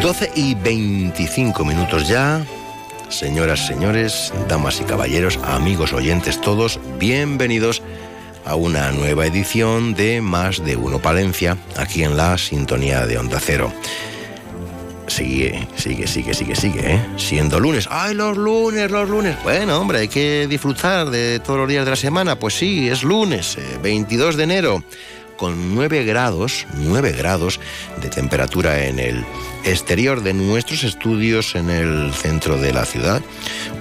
12 y 25 minutos ya. Señoras, señores, damas y caballeros, amigos oyentes todos, bienvenidos a una nueva edición de Más de Uno Palencia, aquí en la sintonía de Onda Cero. Sigue, sigue, sigue, sigue, sigue, ¿eh? Siendo lunes. ¡Ay, los lunes, los lunes! Bueno, hombre, hay que disfrutar de todos los días de la semana. Pues sí, es lunes, 22 eh, de enero con 9 grados, 9 grados de temperatura en el exterior de nuestros estudios en el centro de la ciudad.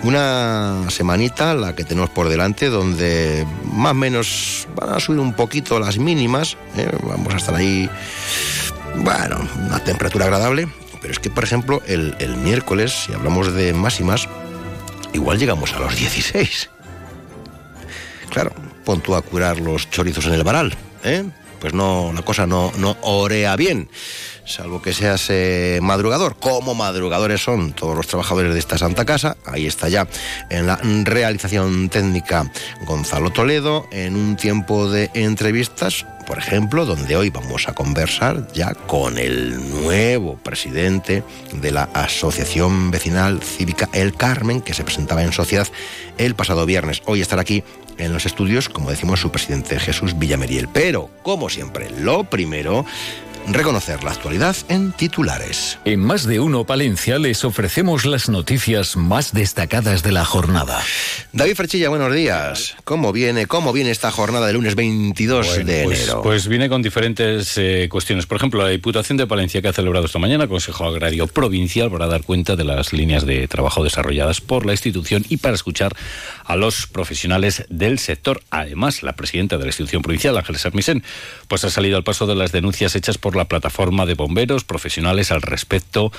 Una semanita la que tenemos por delante donde más o menos van a subir un poquito las mínimas, ¿eh? vamos a estar ahí, bueno, una temperatura agradable, pero es que por ejemplo el, el miércoles, si hablamos de máximas, igual llegamos a los 16. Claro, pon tú a curar los chorizos en el varal, ¿eh? Pues no, la cosa no, no orea bien, salvo que seas eh, madrugador, como madrugadores son todos los trabajadores de esta Santa Casa. Ahí está ya en la realización técnica Gonzalo Toledo, en un tiempo de entrevistas, por ejemplo, donde hoy vamos a conversar ya con el nuevo presidente de la Asociación Vecinal Cívica El Carmen, que se presentaba en sociedad el pasado viernes. Hoy estará aquí en los estudios, como decimos, su presidente Jesús Villameriel. Pero, como siempre, lo primero reconocer la actualidad en titulares. En más de uno Palencia les ofrecemos las noticias más destacadas de la jornada. David Frechilla, buenos días. ¿Cómo viene, cómo viene esta jornada del lunes 22 de pues, enero? Pues viene con diferentes eh, cuestiones. Por ejemplo, la Diputación de Palencia que ha celebrado esta mañana Consejo Agrario Provincial para dar cuenta de las líneas de trabajo desarrolladas por la institución y para escuchar a los profesionales del sector. Además, la presidenta de la institución provincial, Ángeles Armisen, pues ha salido al paso de las denuncias hechas por la plataforma de bomberos profesionales al respecto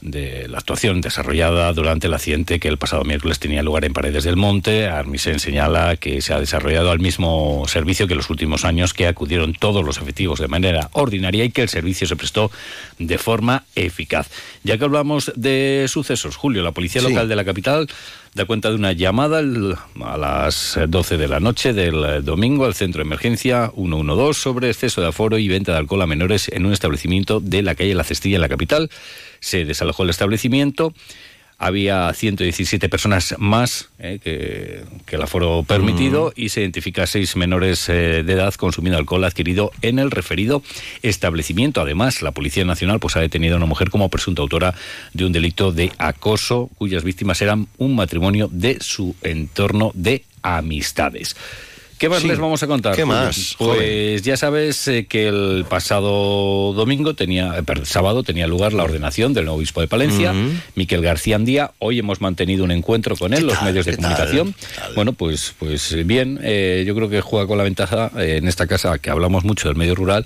de la actuación desarrollada durante el accidente que el pasado miércoles tenía lugar en Paredes del Monte. Armisen señala que se ha desarrollado al mismo servicio que los últimos años, que acudieron todos los efectivos de manera ordinaria y que el servicio se prestó de forma eficaz. Ya que hablamos de sucesos, Julio, la Policía Local de la capital da cuenta de una llamada a las 12 de la noche del domingo al centro de emergencia 112 sobre exceso de aforo y venta de alcohol a menores en un establecimiento de la calle La Cestilla en la capital. Se desalojó el establecimiento había 117 personas más eh, que, el aforo permitido y se identifica a seis menores eh, de edad consumiendo alcohol adquirido en el referido establecimiento. Además, la Policía Nacional pues, ha detenido a una mujer como presunta autora de un delito de acoso cuyas víctimas eran un matrimonio de su entorno de amistades. ¿Qué más les vamos a contar? ¿Qué más? Pues ya sabes eh, que el pasado domingo tenía, eh, sábado tenía lugar la ordenación del nuevo obispo de Palencia, Miquel García Andía. Hoy hemos mantenido un encuentro con él, los medios de comunicación. Bueno, pues, pues bien, eh, yo creo que juega con la ventaja en esta casa que hablamos mucho del medio rural,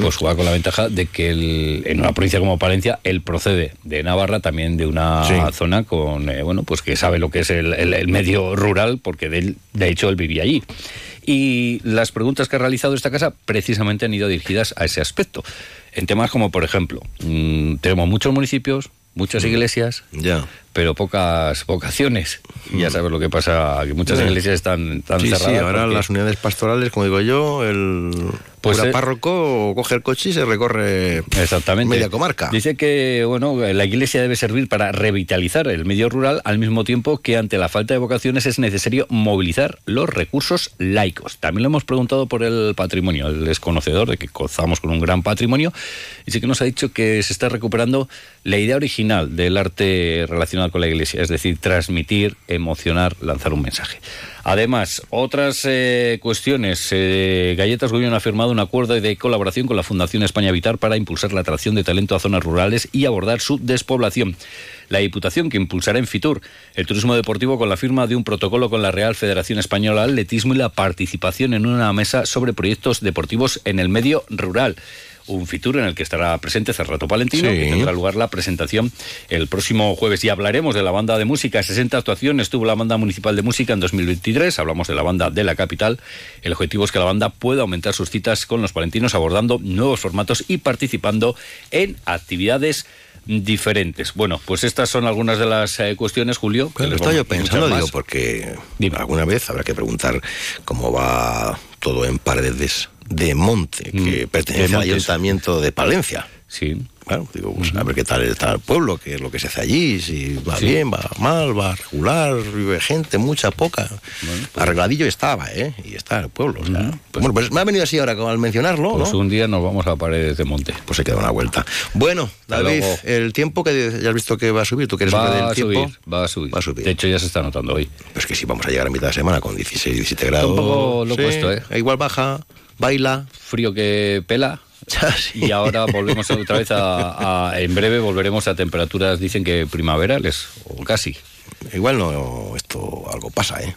pues juega con la ventaja de que en una provincia como Palencia él procede de Navarra, también de una zona con, bueno, pues que sabe lo que es el, medio rural, porque de, de hecho él vivía allí. Y las preguntas que ha realizado esta casa precisamente han ido dirigidas a ese aspecto. En temas como, por ejemplo, mm, tenemos muchos municipios, muchas mm. iglesias, ya pero pocas vocaciones. Y ya mm. sabes lo que pasa, que muchas iglesias están, tan cerradas. Sí, ahora las unidades pastorales, como digo yo, el pues cura párroco coge el coche y se recorre Exactamente. media comarca. Dice que bueno, la iglesia debe servir para revitalizar el medio rural al mismo tiempo que ante la falta de vocaciones es necesario movilizar los recursos laicos. También lo hemos preguntado por el patrimonio, el desconocedor de que gozamos con un gran patrimonio, y sí que nos ha dicho que se está recuperando la idea original del arte relacionado con la Iglesia, es decir, transmitir, emocionar, lanzar un mensaje. Además, otras eh, cuestiones. Eh, Galletas Gullón ha firmado un acuerdo de colaboración con la Fundación España Vitar para impulsar la atracción de talento a zonas rurales y abordar su despoblación. La Diputación, que impulsará en Fitur el turismo deportivo con la firma de un protocolo con la Real Federación Española de Atletismo y la participación en una mesa sobre proyectos deportivos en el medio rural. Un Fitur en el que estará presente Cerrato Palentino, Sí. que tendrá lugar la presentación el próximo jueves. Y hablaremos de la banda de música. 60 actuaciones tuvo la banda municipal de música en 2023. Hablamos de la banda de la capital. El objetivo es que la banda pueda aumentar sus citas con los palentinos, abordando nuevos formatos y participando en actividades diferentes. Bueno, pues estas son algunas de las eh, cuestiones, Julio. que les estaba yo pensando, digo, porque Dime. alguna vez habrá que preguntar cómo va todo en Paredes de Monte, que Mm, pertenece de al ayuntamiento de Palencia. Sí. Bueno, digo, pues, a ver qué tal está el pueblo, qué es lo que se hace allí, si va Sí. bien, va mal, va regular, vive gente, mucha, poca. Arregladillo estaba, ¿eh? Y está el pueblo. o sea, pues- bueno, pues me ha venido así ahora al mencionarlo, Pues ¿no? un día nos vamos a Paredes de Monte. Pues se queda una vuelta. Bueno, David, el tiempo que ya has visto que va a subir, tú que eres Va del a tiempo. subir, va a subir. Va a subir. De hecho, ya se está notando hoy. Pues que sí, vamos a llegar a mitad de semana con 16, 17 grados. un poco loco Sí, esto, ¿eh? Igual baja, baila. Frío que pela. Sí. Y ahora volvemos otra vez a, a- En breve volveremos a temperaturas, dicen que primaverales, o casi. Igual no, esto algo pasa, ¿eh?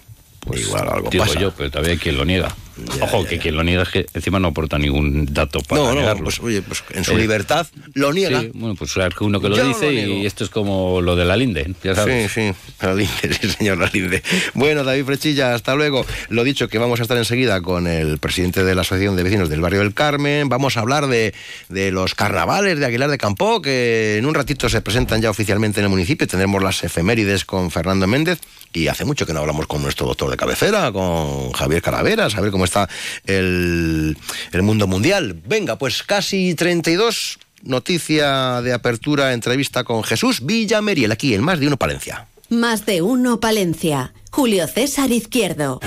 Igual algo Pues Digo pasa. yo, pero también hay quien lo niega. Ya, Ojo, ya, que ya. quien lo niega es que encima no aporta ningún dato para no, no, negarlo. pues oye, pues en su Eh, libertad lo niega. Sí, bueno, pues hay uno que lo Yo dice y esto es como lo de la Linde, ya sabes. Sí, sí, la linde, sí, señor la linde. Bueno, David Frechilla, hasta luego. Lo dicho, que vamos a estar enseguida con el presidente de la Asociación de Vecinos del Barrio del Carmen. Vamos a hablar de, de los carnavales de Aguilar de Campó, que en un ratito se presentan ya oficialmente en el municipio. Tendremos las efemérides con Fernando Méndez. Y hace mucho que no hablamos con nuestro doctor de cabecera, con Javier Calaveras, a ver cómo está el, el mundo mundial. Venga, pues casi 32. Noticia de apertura, entrevista con Jesús Villameriel, aquí en Más de Uno Palencia. Más de uno Palencia. Julio César Izquierdo.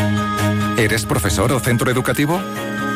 ¿Eres profesor o centro educativo?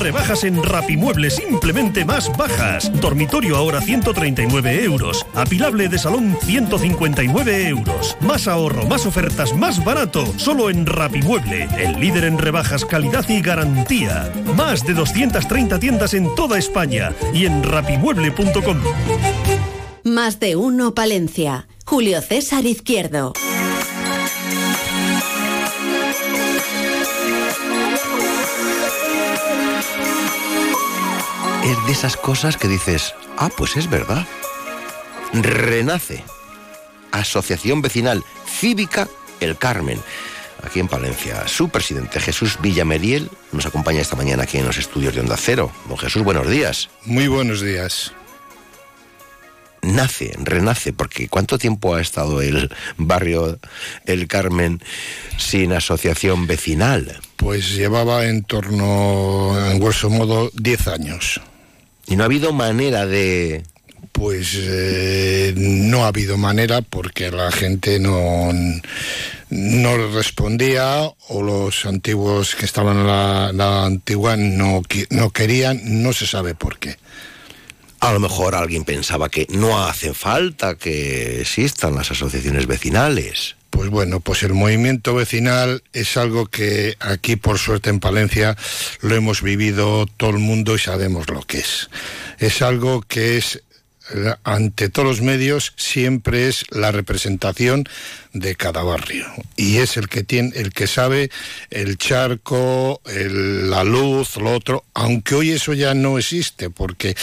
Rebajas en Rapimueble simplemente más bajas. Dormitorio ahora 139 euros. Apilable de salón 159 euros. Más ahorro, más ofertas, más barato. Solo en Rapimueble, el líder en rebajas, calidad y garantía. Más de 230 tiendas en toda España y en rapimueble.com. Más de uno Palencia. Julio César Izquierdo. Es de esas cosas que dices, ah, pues es verdad. Renace. Asociación Vecinal Cívica El Carmen, aquí en Palencia. Su presidente, Jesús Villameriel, nos acompaña esta mañana aquí en los estudios de Onda Cero. Don Jesús, buenos días. Muy buenos días. Nace, renace, porque ¿cuánto tiempo ha estado el barrio El Carmen sin asociación vecinal? Pues llevaba en torno, en grosso modo, 10 años. Y no ha habido manera de... Pues eh, no ha habido manera porque la gente no, no respondía o los antiguos que estaban en la, la antigua no, no querían, no se sabe por qué. A lo mejor alguien pensaba que no hace falta que existan las asociaciones vecinales. Pues bueno, pues el movimiento vecinal es algo que aquí por suerte en Palencia lo hemos vivido todo el mundo y sabemos lo que es. Es algo que es ante todos los medios siempre es la representación de cada barrio y es el que tiene el que sabe el charco, la luz, lo otro, aunque hoy eso ya no existe porque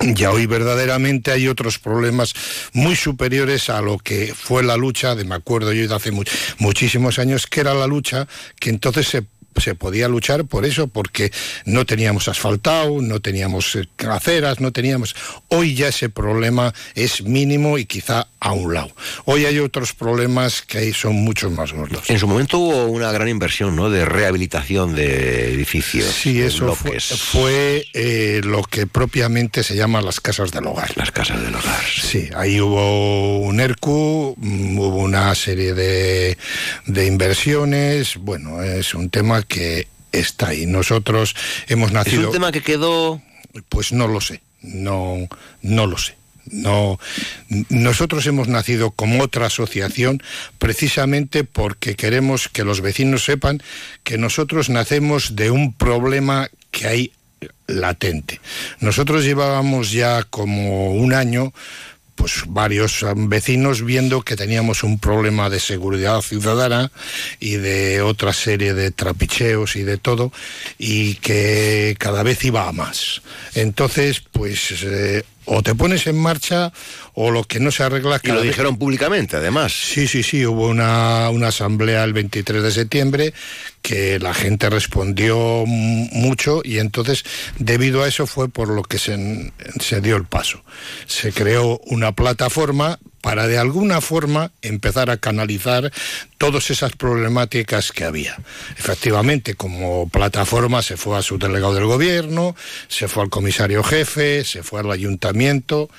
ya hoy verdaderamente hay otros problemas muy superiores a lo que fue la lucha, de me acuerdo yo de hace mu- muchísimos años, que era la lucha que entonces se se podía luchar por eso, porque no teníamos asfaltado, no teníamos eh, aceras, no teníamos... Hoy ya ese problema es mínimo y quizá a un lado. Hoy hay otros problemas que ahí son mucho más gordos. En su momento hubo una gran inversión, ¿no? De rehabilitación de edificios. Sí, eso fue, fue, eh, lo que propiamente se llama las casas del hogar. Las casas del hogar. Sí, ahí hubo un ERCU, mm, hubo una serie de, de inversiones. Bueno, es un tema que está ahí. Nosotros hemos Es nacido. un tema que quedó... Pues no lo sé. No, no lo sé. No, nosotros hemos nacido como otra asociación precisamente porque queremos que los vecinos sepan que nosotros nacemos de un problema que hay latente. Nosotros llevábamos ya como un año pues varios vecinos viendo que teníamos un problema de seguridad ciudadana y de otra serie de trapicheos y de todo y que cada vez iba a más. Entonces, pues eh, o te pones en marcha o lo que no se arregla... Y lo dijeron públicamente, además. Sí, sí, sí, hubo una, una, asamblea el 23 de septiembre que la gente respondió mucho y entonces debido a eso fue por lo que se, se dio el paso. Se creó una plataforma para de alguna forma empezar a canalizar todas esas problemáticas que había. Efectivamente, como plataforma se fue a su delegado del gobierno, se fue al comisario jefe, se fue al ayuntamiento.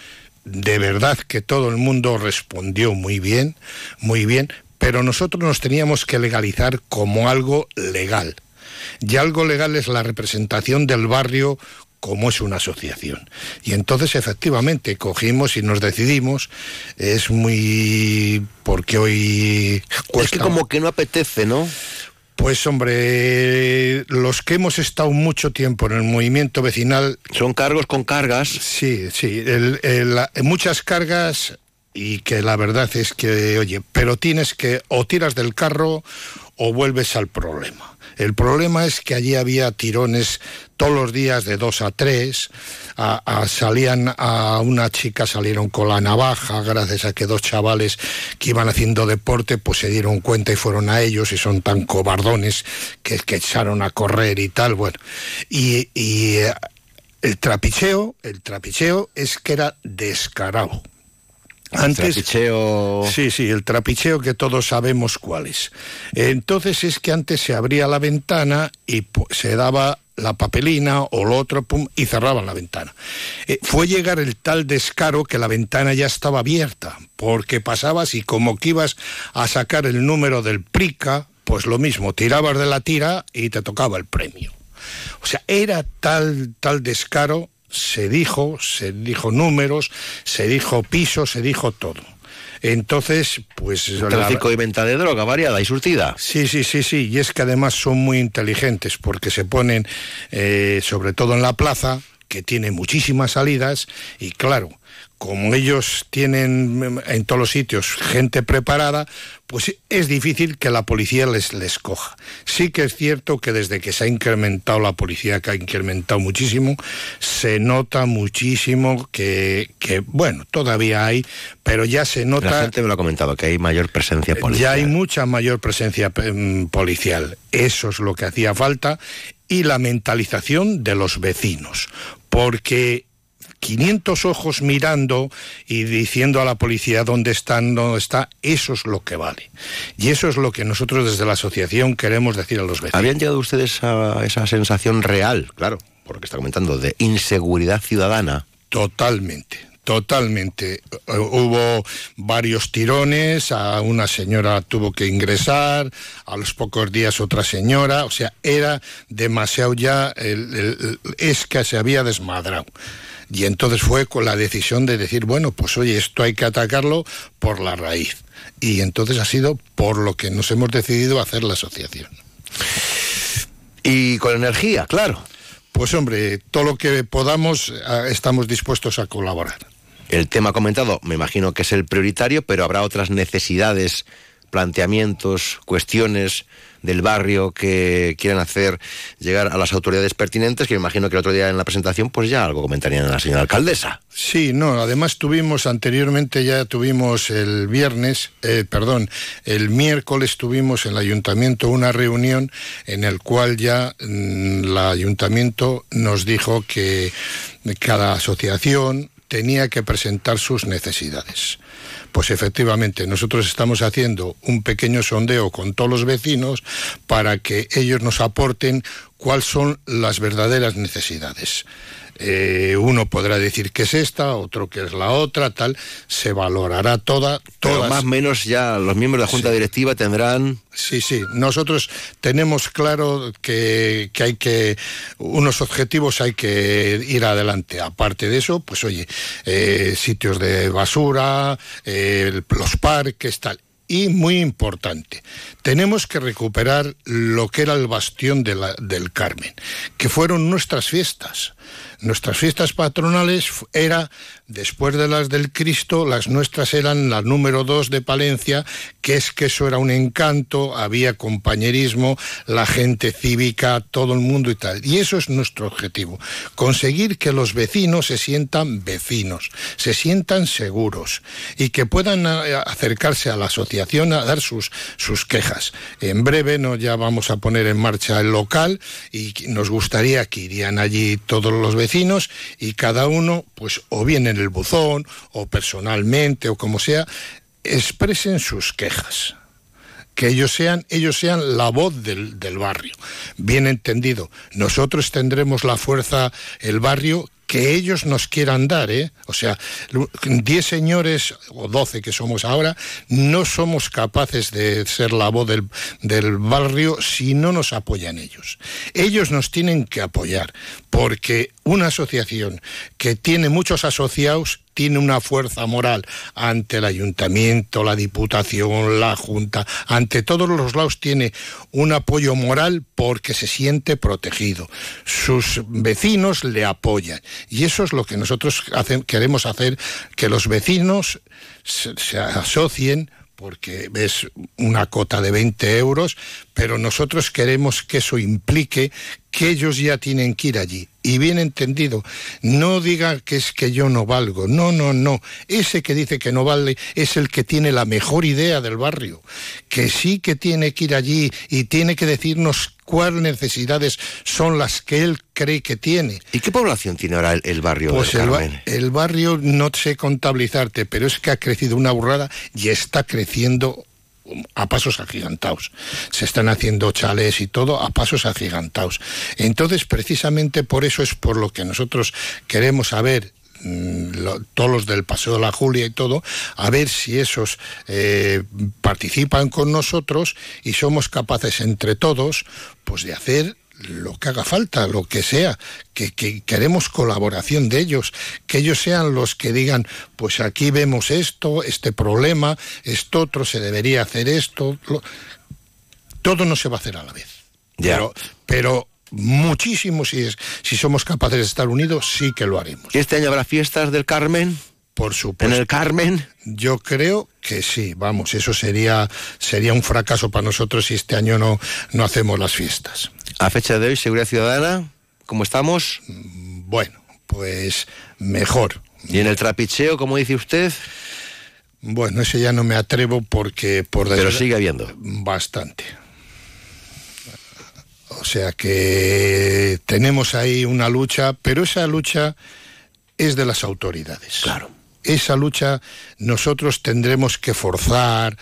De verdad que todo el mundo respondió muy bien, muy bien, pero nosotros nos teníamos que legalizar como algo legal. Y algo legal es la representación del barrio como es una asociación. Y entonces efectivamente cogimos y nos decidimos, es muy... porque hoy... Cuesta... Es que como que no apetece, ¿no? Pues hombre, los que hemos estado mucho tiempo en el movimiento vecinal... Son cargos con cargas. Sí, sí, muchas cargas y que la verdad es que, oye, pero tienes que o tiras del carro o vuelves al problema. El problema es que allí había tirones todos los días de dos a tres, salían a una chica, salieron con la navaja, gracias a que dos chavales que iban haciendo deporte, pues se dieron cuenta y fueron a ellos y son tan cobardones que, que echaron a correr y tal, bueno. Y, y eh, el trapicheo, el trapicheo es que era descarado. Antes, el trapicheo... Sí, sí, el trapicheo que todos sabemos cuál es. Entonces es que antes se abría la ventana y se daba la papelina o lo otro, pum, y cerraban la ventana. Eh, fue llegar el tal descaro que la ventana ya estaba abierta, porque pasabas y como que ibas a sacar el número del prica, pues lo mismo, tirabas de la tira y te tocaba el premio. O sea, era tal, tal descaro se dijo, se dijo números, se dijo pisos, se dijo todo. Entonces, pues... Tráfico y venta de droga variada y surtida. Sí, sí, sí, sí. Y es que además son muy inteligentes porque se ponen, eh, sobre todo en la plaza, que tiene muchísimas salidas, y claro, como ellos tienen en todos los sitios gente preparada, pues es difícil que la policía les, les coja. Sí que es cierto que desde que se ha incrementado la policía, que ha incrementado muchísimo, se nota muchísimo que, que bueno, todavía hay, pero ya se nota... La gente me lo ha comentado, que hay mayor presencia policial. Ya hay mucha mayor presencia em, policial. Eso es lo que hacía falta. Y la mentalización de los vecinos. Porque 500 ojos mirando y diciendo a la policía dónde están, dónde está, eso es lo que vale. Y eso es lo que nosotros desde la asociación queremos decir a los vecinos. ¿Habían llegado ustedes a esa sensación real, claro, por lo que está comentando, de inseguridad ciudadana? Totalmente, Totalmente. Hubo varios tirones, a una señora tuvo que ingresar, a los pocos días otra señora, o sea, era demasiado ya, es que se había desmadrado. Y entonces fue con la decisión de decir, bueno, pues oye, esto hay que atacarlo por la raíz. Y entonces ha sido por lo que nos hemos decidido hacer la asociación. Y con energía, claro. Pues hombre, todo lo que podamos eh, estamos dispuestos a colaborar. El tema comentado me imagino que es el prioritario, pero habrá otras necesidades, planteamientos, cuestiones del barrio que quieran hacer llegar a las autoridades pertinentes, que me imagino que el otro día en la presentación pues ya algo comentarían la señora alcaldesa. Sí, no, además tuvimos anteriormente, ya tuvimos el viernes, eh, perdón, el miércoles tuvimos en el ayuntamiento una reunión en el cual ya mm, el ayuntamiento nos dijo que cada asociación tenía que presentar sus necesidades. Pues efectivamente, nosotros estamos haciendo un pequeño sondeo con todos los vecinos para que ellos nos aporten cuáles son las verdaderas necesidades. Eh, uno podrá decir que es esta, otro que es la otra, tal. Se valorará toda, Pero más o menos ya los miembros de la Junta Directiva tendrán... Sí, sí. Nosotros tenemos claro que, que, hay que... Unos objetivos hay que ir adelante. Aparte de eso, pues oye, eh, sitios de basura, eh, los parques, tal y muy importante, tenemos que recuperar lo que era el bastión de la, del Carmen, que fueron nuestras fiestas. Nuestras fiestas patronales era, después de las del Cristo, las nuestras eran la número dos de Palencia, que es que eso era un encanto, había compañerismo, la gente cívica, todo el mundo y tal. Y eso es nuestro objetivo, conseguir que los vecinos se sientan vecinos, se sientan seguros y que puedan eh, acercarse a la asociación a dar sus, sus quejas. En breve ya vamos a poner en marcha el local y nos gustaría que irían allí todos los vecinos y cada uno, pues o bien en el buzón o personalmente o como sea, expresen sus quejas que ellos sean, ellos sean la voz del, del, barrio. Bien entendido, nosotros tendremos la fuerza, el barrio, que ellos nos quieran dar, ¿eh? O sea, 10 señores o 12 que somos ahora, no somos capaces de ser la voz del, del barrio si no nos apoyan ellos. Ellos nos tienen que apoyar, porque una asociación que tiene muchos asociados tiene una fuerza moral ante el ayuntamiento, la diputación, la junta, ante todos los lados tiene un apoyo moral porque se siente protegido. Sus vecinos le apoyan y eso es lo que nosotros queremos hacer, que los vecinos se, se asocien porque es una cota de 20 euros, pero nosotros queremos que eso implique que ellos ya tienen que ir allí. Y bien entendido, no diga que es que yo no valgo. No, no, no. Ese que dice que no vale es el que tiene la mejor idea del barrio. Que sí que tiene que ir allí y tiene que decirnos cuáles necesidades son las que él cree que tiene. ¿Y qué población tiene ahora el, el barrio? Pues el, ba el barrio no sé contabilizarte, pero es que ha crecido una burrada y está creciendo a pasos agigantados. Se están haciendo chales y todo a pasos agigantados. Entonces, precisamente por eso es por lo que nosotros queremos saber lo, todos los del Paseo de la Julia y todo, a ver si esos eh, participan con nosotros y somos capaces entre todos pues de hacer lo que haga falta, lo que sea, que, que, queremos colaboración de ellos, que ellos sean los que digan, pues aquí vemos esto, este problema, esto otro, se debería hacer esto, lo... todo no se va a hacer a la vez. Ya. Pero, pero muchísimo si, es, si somos capaces de estar unidos, sí que lo haremos. ¿Este año habrá fiestas del Carmen? Por supuesto. ¿En el Carmen? Yo creo que sí, vamos, eso sería, sería un fracaso para nosotros si este año no, no hacemos las fiestas. A fecha de hoy, Seguridad Ciudadana, ¿cómo estamos? Bueno, pues mejor. ¿Y en el trapicheo, como dice usted? Bueno, ese ya no me atrevo porque por Pero sigue habiendo. Bastante. O sea que tenemos ahí una lucha, pero esa lucha es de las autoridades. Claro. Esa lucha nosotros tendremos que forzar,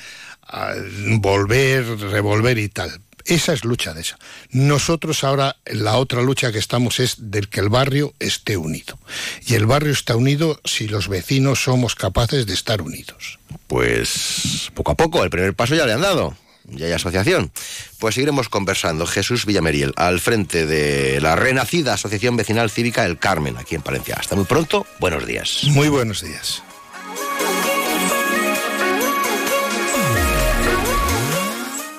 volver, revolver y tal. Esa es lucha de esa. Nosotros ahora la otra lucha que estamos es del que el barrio esté unido. Y el barrio está unido si los vecinos somos capaces de estar unidos. Pues poco a poco, el primer paso ya le han dado ya hay asociación. Pues seguiremos conversando. Jesús Villameriel, al frente de la renacida Asociación Vecinal Cívica El Carmen, aquí en Palencia. Hasta muy pronto, buenos días. Muy buenos días.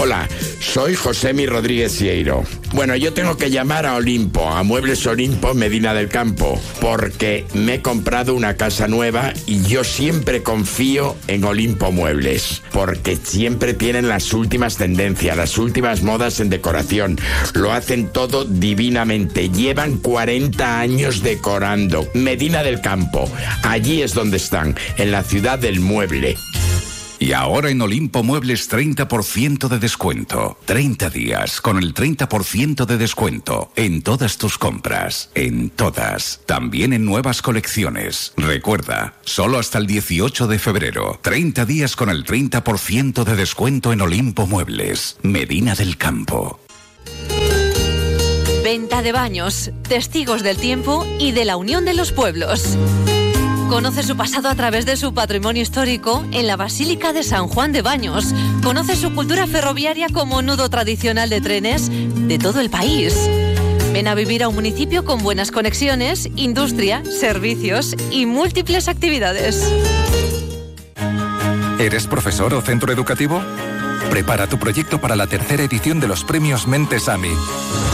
Hola, soy Josemi Rodríguez Sieiro. Bueno, yo tengo que llamar a Olimpo, a Muebles Olimpo Medina del Campo, porque me he comprado una casa nueva y yo siempre confío en Olimpo Muebles, porque siempre tienen las últimas tendencias, las últimas modas en decoración. Lo hacen todo divinamente. Llevan 40 años decorando. Medina del Campo, allí es donde están, en la ciudad del mueble. Y ahora en Olimpo Muebles 30% de descuento. 30 días con el 30% de descuento en todas tus compras. En todas. También en nuevas colecciones. Recuerda, solo hasta el 18 de febrero. 30 días con el 30% de descuento en Olimpo Muebles. Medina del Campo. Venta de baños, testigos del tiempo y de la unión de los pueblos. Conoce su pasado a través de su patrimonio histórico en la Basílica de San Juan de Baños. Conoce su cultura ferroviaria como nudo tradicional de trenes de todo el país. Ven a vivir a un municipio con buenas conexiones, industria, servicios y múltiples actividades. ¿Eres profesor o centro educativo? Prepara tu proyecto para la tercera edición de los premios Mentes AMI.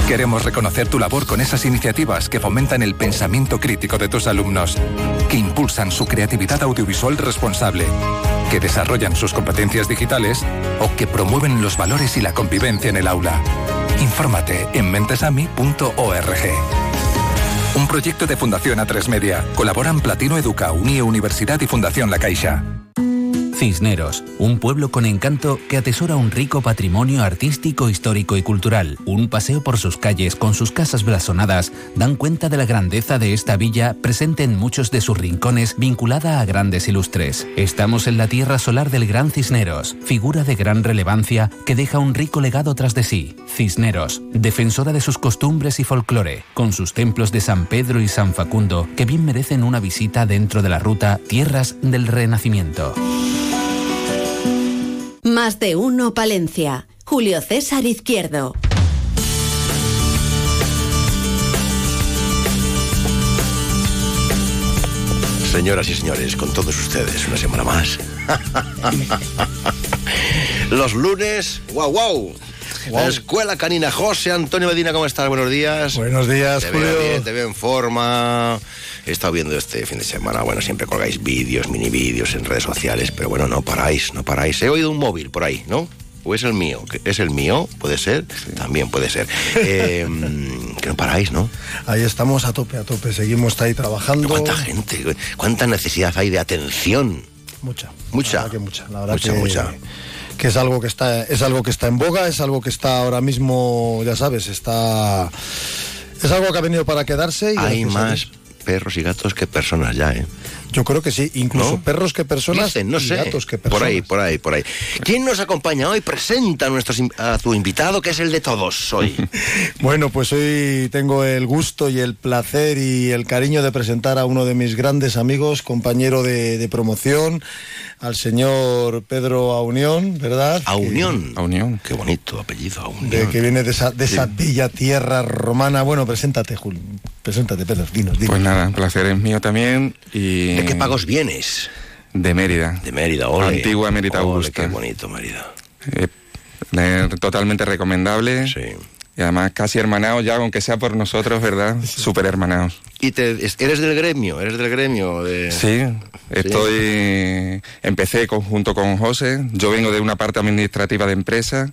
Queremos reconocer tu labor con esas iniciativas que fomentan el pensamiento crítico de tus alumnos, que impulsan su creatividad audiovisual responsable, que desarrollan sus competencias digitales o que promueven los valores y la convivencia en el aula. Infórmate en mentesami.org. Un proyecto de Fundación A3 Media. Colaboran Platino Educa, Unie Universidad y Fundación La Caixa. Cisneros, un pueblo con encanto que atesora un rico patrimonio artístico, histórico y cultural. Un paseo por sus calles con sus casas blasonadas dan cuenta de la grandeza de esta villa presente en muchos de sus rincones vinculada a grandes ilustres. Estamos en la tierra solar del Gran Cisneros, figura de gran relevancia que deja un rico legado tras de sí. Cisneros, defensora de sus costumbres y folclore, con sus templos de San Pedro y San Facundo que bien merecen una visita dentro de la ruta Tierras del Renacimiento. Más de uno Palencia. Julio César Izquierdo. Señoras y señores, con todos ustedes, una semana más. Los lunes, wow, wow. La Escuela Canina José Antonio Medina, ¿cómo estás? Buenos días. Buenos días, te Julio. Veo bien, te veo en forma. He estado viendo este fin de semana, bueno, siempre colgáis vídeos, mini vídeos en redes sociales, pero bueno, no paráis, no paráis. He oído un móvil por ahí, ¿no? ¿O es el mío? ¿Es el mío? ¿Puede ser? También puede ser. Eh, que no paráis, ¿no? Ahí estamos a tope, a tope. Seguimos ahí trabajando. ¿Cuánta gente? ¿Cuánta necesidad hay de atención? Mucha. Mucha. La verdad que mucha. La verdad mucha, que, mucha. que es algo que está es algo que está en boga, es algo que está ahora mismo, ya sabes, está es algo que ha venido para quedarse y Hay más. Perros y gatos que personas ya, ¿eh? Yo creo que sí, incluso ¿No? perros que personas Dicen, no y sé. gatos que personas. Por ahí, por ahí, por ahí. ¿Quién nos acompaña hoy? Presenta a, nuestros a tu invitado, que es el de todos hoy. Bueno, pues hoy tengo el gusto y el placer y el cariño de presentar a uno de mis grandes amigos, compañero de, de promoción, al señor Pedro Aunión, ¿verdad? A Unión. A Unión. Qué bonito apellido, a Unión. De, que viene de esa, de esa bella tierra romana. Bueno, preséntate, Julio. Preséntate, Pedro. Dinos, dinos. Pues nada, el placer es mío también y... ¿De qué pagos vienes? De Mérida. De Mérida, ole. Antigua Mérida Ole, Augusta. Qué bonito, Mérida. Eh, eh, totalmente recomendable. Sí. Y además casi hermanados ya, aunque sea por nosotros, ¿verdad? Súper hermanados. ¿Y te, eres del gremio? ¿Eres del gremio? De... Sí, estoy... Empecé con- junto con José. Yo vengo de una parte administrativa de empresa.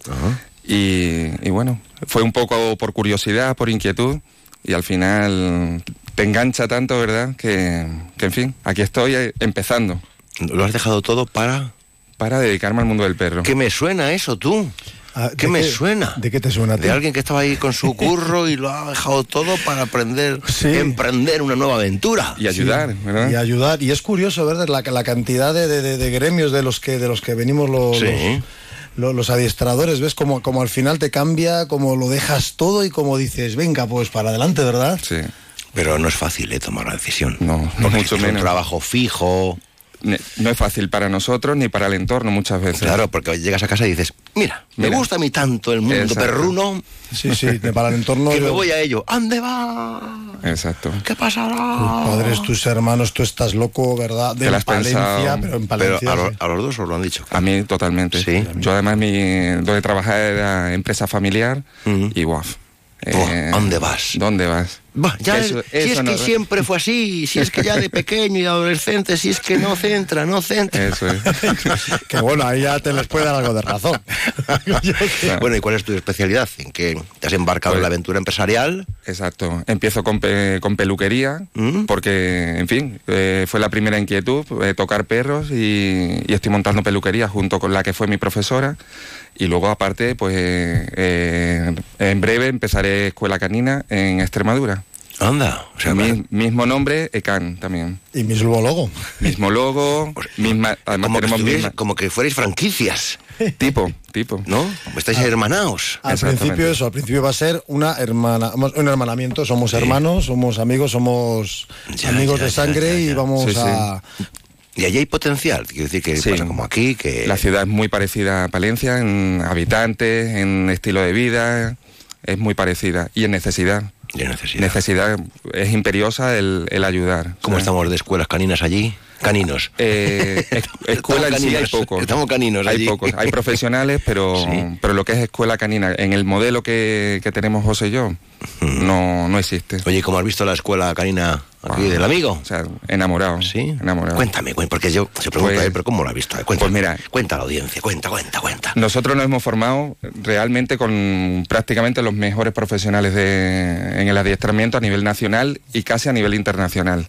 Y, y bueno, fue un poco por curiosidad, por inquietud. Y al final te engancha tanto, ¿verdad? Que, que en fin, aquí estoy eh, empezando. ¿Lo has dejado todo para...? Para dedicarme al mundo del perro. ¿Qué me suena eso, tú? Ah, ¿Qué ¿de me suena? ¿De qué te suena? De alguien que estaba ahí con su curro y lo ha dejado todo para aprender, Sí. emprender una nueva aventura. Y ayudar, ¿verdad? y ayudar y es curioso ver la, la cantidad de, de- de- de gremios de los que de los que venimos los, Sí. los, lo- los adiestradores ves como, como al final te cambia como lo dejas todo y como dices venga pues para adelante verdad Sí. Pero no es fácil eh, tomar la decisión. No, no Porque mucho es menos. un trabajo fijo. No es fácil para nosotros ni para el entorno muchas veces. Claro, porque llegas a casa y dices, mira, me gusta a mí tanto el mundo Exacto. perruno sí sí de- para el entorno que me yo- voy a ello. ¿Dónde va? Exacto. ¿Qué pasará? tus padres tus hermanos tú estás loco verdad de Te la has Palencia pensado. pero en Pero Palencia a, lo- sí. a los dos os lo han dicho. A mí totalmente. Sí. Yo además mi donde trabajaba era empresa familiar y guau. Buah, ¿dónde vas? ¿Dónde vas? Bah, ya Eso- es- si es no- que siempre fue así, si es que ya de pequeño y adolescente, si es que no centra, no centra. Eso es. que bueno ahí ya te les puede dar algo de razón Bueno, ¿y cuál es tu especialidad? ¿En qué te has embarcado en Pues- la aventura empresarial? Exacto. Empiezo con, pe- con peluquería, ¿Mm? porque, en fin, eh, fue la primera inquietud, eh, tocar perros y, y estoy montando peluquería junto con la que fue mi profesora. Y luego, aparte, pues eh, en breve empezaré escuela canina en Extremadura. Anda, o sea, Mi- mismo nombre, Ecan también. Y mismo logo. Mismo logo, misma, además como que, tenemos estuvierais- misma- como que fuerais franquicias, tipo, tipo. ¿no? Estáis hermanaos. Al principio eso, al principio va a ser una hermana, un hermanamiento, somos hermanos, somos amigos, somos Ya, amigos ya, de ya, sangre ya, y vamos Sí, sí. a... Y allí hay potencial, quiero decir que Sí. pasa como aquí, que... La ciudad es muy parecida a Palencia en habitantes, en estilo de vida, es muy parecida. Y en necesidad. De necesidad. Necesidad es imperiosa el, el ayudar. ¿Cómo estamos de escuelas caninas allí? Caninos. Eh, es- escuela en sí hay pocos. estamos caninos Hay allí. pocos. Hay profesionales, pero, Sí. pero lo que es escuela canina, en el modelo que, que tenemos José y yo, no, no existe. Oye, ¿cómo has visto la escuela canina aquí del amigo? O sea, enamorado. Sí. Enamorado. Cuéntame, cuéntame, porque yo se pregunta Pues- a él, pero ¿cómo lo ha visto? Cuéntame, Pues mira. cuenta a la audiencia, cuenta, cuenta, cuenta. Nosotros nos hemos formado realmente con prácticamente los mejores profesionales de, en el adiestramiento a nivel nacional y casi a nivel internacional.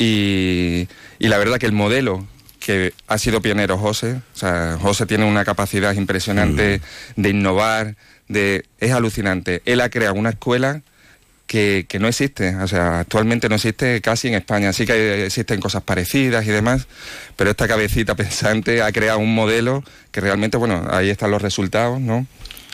Y, y la verdad que el modelo que ha sido pionero José, o sea, José tiene una capacidad impresionante de innovar, de, es alucinante. Él ha creado una escuela que, que no existe, o sea, actualmente no existe casi en España. Sí que existen cosas parecidas y demás, pero esta cabecita pensante ha creado un modelo que realmente, bueno, ahí están los resultados, ¿no?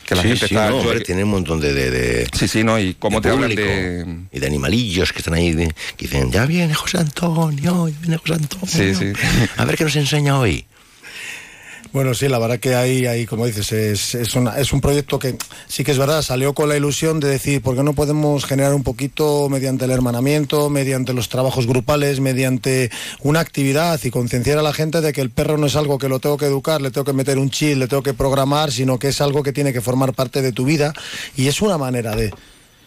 Que la sí, gente sí, está... no, hombre, tiene un montón de... de, de- Sí, sí, ¿no? Y cómo te hablan de... Y de animalillos que están ahí, de- que dicen, ya viene José Antonio, ya viene José Antonio. Sí, sí. A ver qué nos enseña hoy. Bueno, sí, la verdad que ahí, ahí como dices, es, es, una- es un proyecto que sí que es verdad, salió con la ilusión de decir, ¿por qué no podemos generar un poquito mediante el hermanamiento, mediante los trabajos grupales, mediante una actividad y concienciar a la gente de que el perro no es algo que lo tengo que educar, le tengo que meter un chip, le tengo que programar, sino que es algo que tiene que formar parte de tu vida y es una manera de...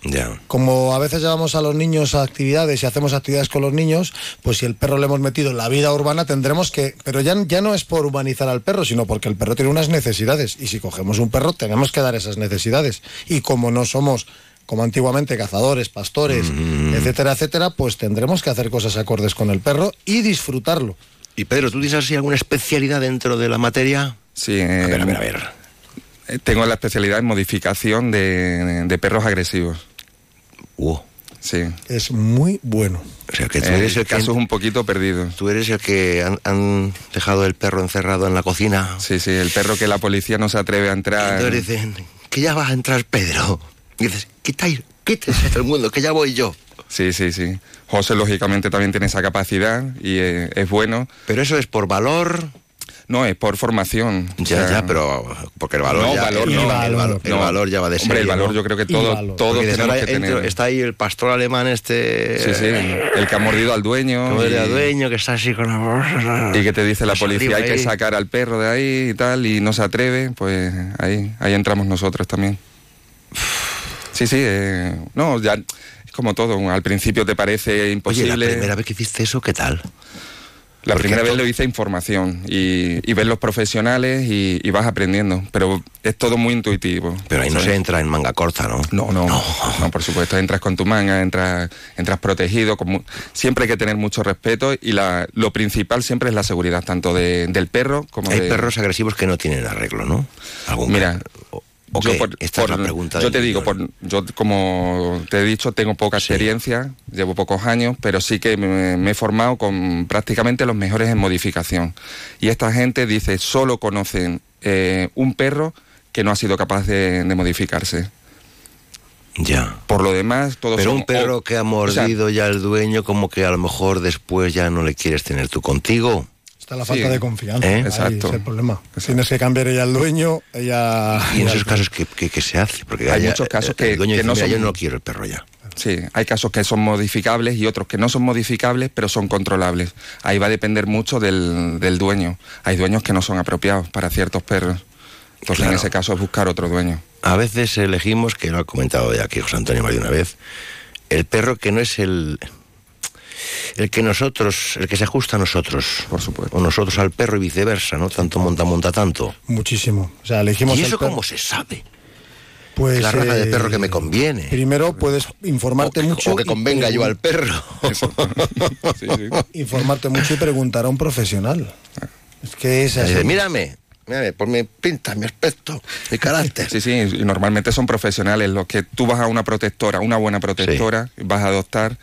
Ya. Como a veces llevamos a los niños a actividades y hacemos actividades con los niños, pues si el perro le hemos metido en la vida urbana tendremos que... Pero ya, ya no es por humanizar al perro, sino porque el perro tiene unas necesidades. Y si cogemos un perro tenemos que dar esas necesidades. Y como no somos como antiguamente cazadores, pastores, etcétera, etcétera, pues tendremos que hacer cosas acordes con el perro y disfrutarlo. Y Pedro, ¿tú tienes así alguna especialidad dentro de la materia? Sí, A eh, ver, a ver, a ver. eh, tengo la especialidad en modificación de, de perros agresivos. Sí. Es muy bueno. o sea, que tú Eh, eres el el que... caso es un poquito perdido. Tú eres el que han, han dejado el perro encerrado en la cocina. Sí, sí, el perro que la policía no se atreve a entrar. entonces dicen, que ya va a entrar Pedro. Y dices, quitáis, quítese todo el mundo, que ya voy yo. Sí, sí, sí. José, lógicamente, también tiene esa capacidad y eh, es bueno. Pero eso es por valor. No, es por formación. O Ya, sea, ya, pero porque el valor No, ya, valor el, no. el valor. valor, el No. valor ya va de Hombre, serie, el valor ¿no? yo creo que todo, todos tenemos ahora que entro- tener. está ahí el pastor alemán este... Sí, sí, el que ha mordido al dueño. El dueño que está así con la... Y que te dice la policía, hay que sacar al perro de ahí y tal, y no se atreve, pues ahí, ahí entramos nosotros también. Sí, sí, eh, no, ya es como todo, al principio te parece Oye, imposible. la primera vez que hiciste eso, ¿qué tal? La primera vez lo hice información y, y ves los profesionales y, y vas aprendiendo, pero es todo muy intuitivo. Pero ahí no se entra en manga corta, ¿no? No, no, no, por supuesto, entras con tu manga, entras, entras protegido, con siempre hay que tener mucho respeto y la, lo principal siempre es la seguridad, tanto de- del perro como Hay de... perros agresivos que no tienen arreglo, ¿no? ¿Algún Mira, o yo por- Esta por- es la pregunta. Yo te digo, por, yo como te he dicho, tengo poca Sí. experiencia, llevo pocos años, pero sí que me, me he formado con prácticamente los mejores en modificación. Y esta gente dice, solo conocen eh, un perro que no ha sido capaz de, de modificarse. Ya. Por lo demás, todos Pero son- un perro que ha o sea, mordido ya el dueño, como que a lo mejor después ya no le quieres tener tú contigo. Está la Sí. falta de confianza. ¿Eh? Ahí Exacto. es el problema. Tienes que cambiar ella al dueño, ella... Y en ella- esos casos, ¿qué, qué- qué se hace? Porque Hay haya- muchos casos el que- dueño que dice, no "Mira, son- yo no quiero el perro ya. Sí, hay casos que son modificables y otros que no son modificables, pero son controlables. Ahí va a depender mucho del, del dueño. Hay dueños que no son apropiados para ciertos perros. Entonces, Claro. en ese caso, es buscar otro dueño. A veces elegimos, que lo ha comentado ya aquí José Antonio más de una vez, el perro que no es el el que nosotros, el que se ajusta a nosotros, Por supuesto. o nosotros al perro y viceversa, ¿no? Tanto monta monta tanto. Muchísimo. O sea, elegimos ¿Y el eso cómo se sabe? Pues, la raza de eh, perro que me conviene. Primero puedes informarte o, mucho. o que y convenga yo al perro. Sí, sí. Informarte mucho y preguntar a un profesional. Es que es así. Dice, mírame, por mi pinta, mi aspecto, mi carácter. Sí, sí, y normalmente son profesionales los que tú vas a una protectora, una buena protectora, vas a adoptar,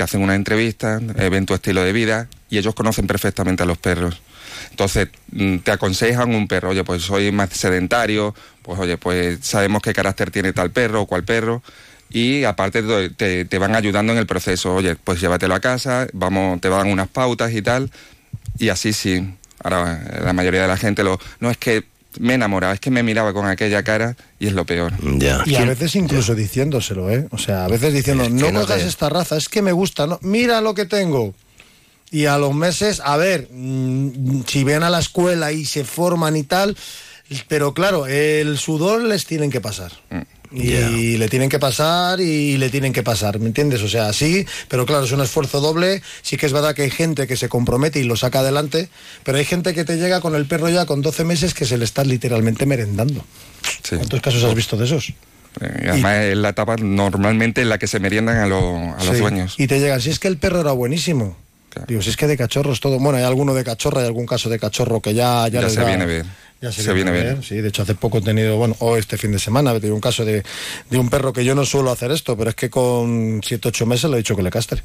te hacen una entrevista, eh, ven tu estilo de vida y ellos conocen perfectamente a los perros. Entonces, mm, te aconsejan un perro, oye, pues soy más sedentario, pues oye, pues sabemos qué carácter tiene tal perro o cual perro. Y aparte te- te, van ayudando en el proceso, oye, pues llévatelo a casa, vamos, te dan unas pautas y tal. Y así sí. Ahora, la mayoría de la gente lo. No es que me enamoraba, es que me miraba con aquella cara y es lo peor. Ya. Y a veces incluso diciéndoselo, ¿eh? O sea, a veces diciendo, Es que no no cojas te- esta raza, es que me gusta, ¿no? Mira lo que tengo. Y a los meses, a ver, mm, si ven a la escuela y se forman y tal, pero claro, el sudor les tienen que pasar. Y le tienen que pasar y le tienen que pasar, ¿me entiendes? O sea, sí, pero claro, es un esfuerzo doble. Sí que es verdad que hay gente que se compromete y lo saca adelante, pero hay gente que te llega con el perro ya con 12 meses que se le está literalmente merendando. ¿Cuántos casos has visto de esos? Eh, y además es la etapa normalmente en la que se meriendan a, los- a los Sí. dueños. Y te llegan, si es que el perro era buenísimo. Digo, si es que de cachorros todo. Bueno, hay alguno de cachorra, hay algún caso de cachorro que ya, ya, Ya les se da- viene a ver. Ya se, Se viene, ver. ver. Sí, de hecho, hace poco he tenido, bueno, o este fin de semana, he tenido un caso de, de un perro que yo no suelo hacer esto, pero es que con 7, 8 meses le he dicho que le castre.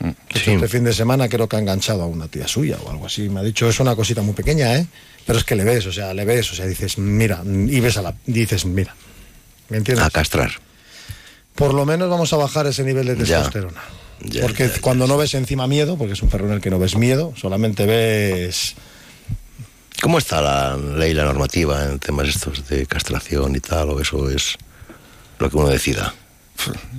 Mm. Este fin de semana creo que ha enganchado a una tía suya o algo así. Me ha dicho, es una cosita muy pequeña, ¿eh? Pero es que le ves, o sea, le ves, o sea, dices, mira, y ves a la, dices, mira. ¿Me entiendes? A castrar. por lo menos vamos a bajar ese nivel de Ya. testosterona. porque cuando no ves encima miedo, porque es un perro en el que no ves miedo, solamente ves... ¿Cómo está la ley, la normativa en temas estos de castración y tal? ¿O eso es lo que uno decida?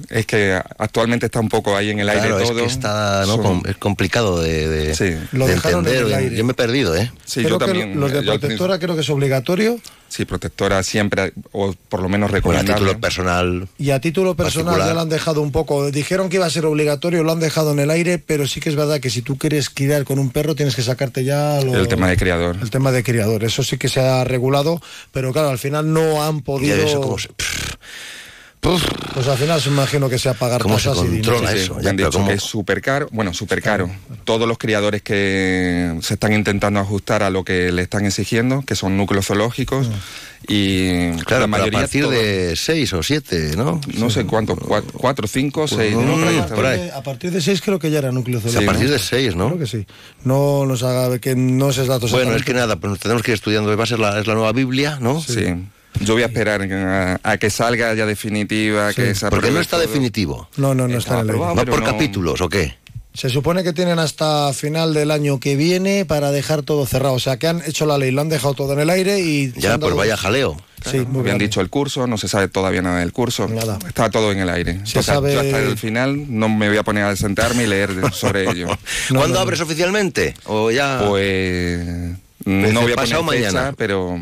Es que actualmente está un poco ahí en el aire es todo. que está, ¿no? Son- Com- es complicado de, de- Lo de dejaron en entender. Yo me he perdido, ¿eh? Sí, Creo yo también. Los de yo protectora creo que es obligatorio Sí, protectora siempre, o por lo menos Bueno, a recomendable. título personal. y a título personal Particular. ya lo han dejado un poco. Dijeron que iba a ser obligatorio, lo han dejado en el aire, pero sí que es verdad que si tú quieres criar con un perro tienes que sacarte ya lo- El tema de criador. el tema de criador. Eso sí que se ha regulado, pero claro, al final no han podido... eso cómo se- Pues al final se imagino que sea pagar ¿Cómo se y controla Sí, sí, eso? me Ya, han dicho ¿cómo? que es súper caro, bueno, súper caro. Todos los criadores que se están intentando ajustar a lo que le están exigiendo, que son núcleos zoológicos, y Claro, la pero a mayoría... partir todo- de seis o siete, ¿no? No sé cuántos, cuatro, cuatro, cinco, seis, mm, ¿no? Por ahí A está. partir de- A partir de 6 creo que ya era núcleo a celular. partir de seis, ¿no? Creo que sí. No nos haga que no sé datos Bueno, es que nada, pues tenemos que ir estudiando. Va a ser la, es la nueva Biblia, ¿no? Sí. Yo voy a esperar a, a que salga ya definitiva, que se Porque no está todo. definitivo. No, no, no está en el aire. aprobado, ¿Va por no- capítulos o qué? Se supone que tienen hasta final del año que viene para dejar todo cerrado. O sea, que han hecho la ley, lo han dejado todo en el aire y... Ya, pues dado- vaya jaleo. Sí, muy Habían bien. dicho el curso, no se sabe todavía nada del curso. Nada. Está todo en el aire. Se O sea, sabe- Yo hasta el final no me voy a poner a sentarme y leer sobre ello. No, ¿Cuándo no, abres oficialmente? ¿O ya...? Pues Desde no voy a pasado poner fecha, mañana. pero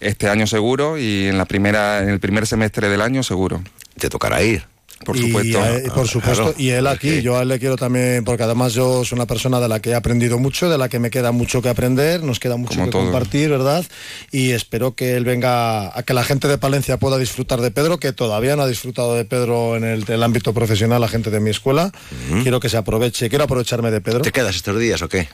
este año seguro y en la primera, en el primer semestre del año seguro. Te tocará ir. Por y, supuesto. a- y por supuesto, claro. y él aquí, yo a él le quiero también, porque además yo soy una persona de la que he aprendido mucho, de la que me queda mucho que aprender, nos queda mucho Como que todo. compartir, ¿verdad? Y espero que él venga, a que la gente de Palencia pueda disfrutar de Pedro, que todavía no ha disfrutado de Pedro en el, el ámbito profesional, la gente de mi escuela. Quiero que se aproveche, quiero aprovecharme de Pedro. ¿Te quedas estos días o qué?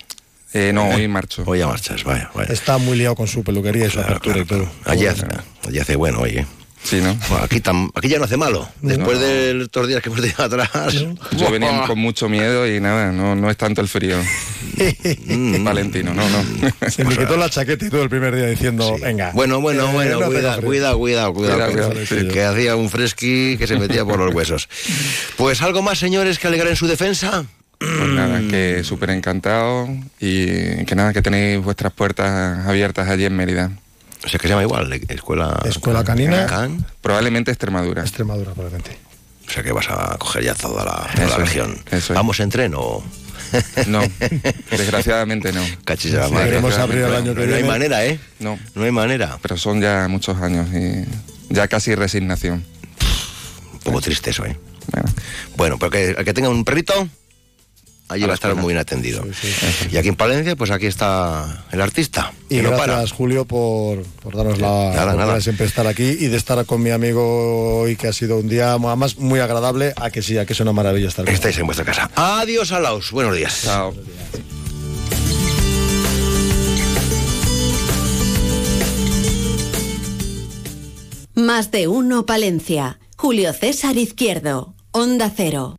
Eh, no, hoy marcho. Hoy ya marchas, vaya, vaya. Está muy liado con su peluquería y su Claro, apertura claro, y todo. Allí hace, allí hace bueno, oye. Sí, ¿no? Bueno, aquí, tam- aquí ya no hace malo. Después de estos días que hemos tenido atrás. Yo venía con mucho miedo y nada, no, no es tanto el frío. Mm. Valentino, no, no. Se me quitó la chaqueta y todo el primer día diciendo, venga. Bueno, bueno, eh, bueno, no tengo cuidado, frío. cuidado, cuidado, cuidado, Cuidado, cuidado, cuidado, que hacía un fresqui que se metía por los huesos. Pues algo más, señores, que alegrar en su defensa. Pues nada, que súper encantado y que nada, que tenéis vuestras puertas abiertas allí en Mérida. O sea, que se llama igual, Escuela... Escuela Canina. Can. Probablemente Extremadura. Extremadura, probablemente. O sea, que vas a coger ya toda la, toda la es, región. es. Vamos en tren o... No, desgraciadamente no. Cachis la madre. queremos abrir el año que No hay viene. manera, ¿eh? No, No hay manera. pero son ya muchos años y ya casi resignación. Un poco triste eso, ¿eh? Bueno, Bueno, pero que que tenga un perrito, allí va a estar muy bien atendido. Y aquí en Palencia, pues aquí está el artista. Y que no gracias, para. Julio, por, por darnos la Nada, de siempre estar aquí y de estar con mi amigo hoy, que ha sido un día además muy agradable. A que sí, a que es una maravilla estar con Estáis en vuestra casa. Adiós, Alaus. Buenos días. chao. Más de uno Palencia. Julio César Izquierdo. Onda Cero.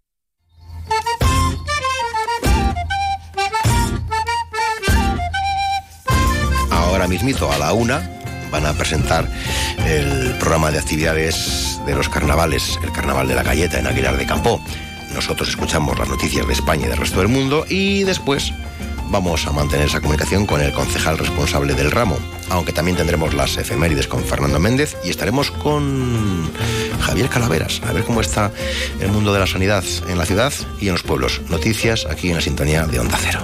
Mismito a la una van a presentar el programa de actividades de los carnavales, el Carnaval de la Galleta en Aguilar de Campo. Nosotros escuchamos las noticias de España y del resto del mundo y después vamos a mantener esa comunicación con el concejal responsable del ramo, aunque también tendremos las efemérides con Fernando Méndez y estaremos con Javier Calaveras, a ver cómo está el mundo de la sanidad en la ciudad y en los pueblos. Noticias aquí en la sintonía de Onda Cero.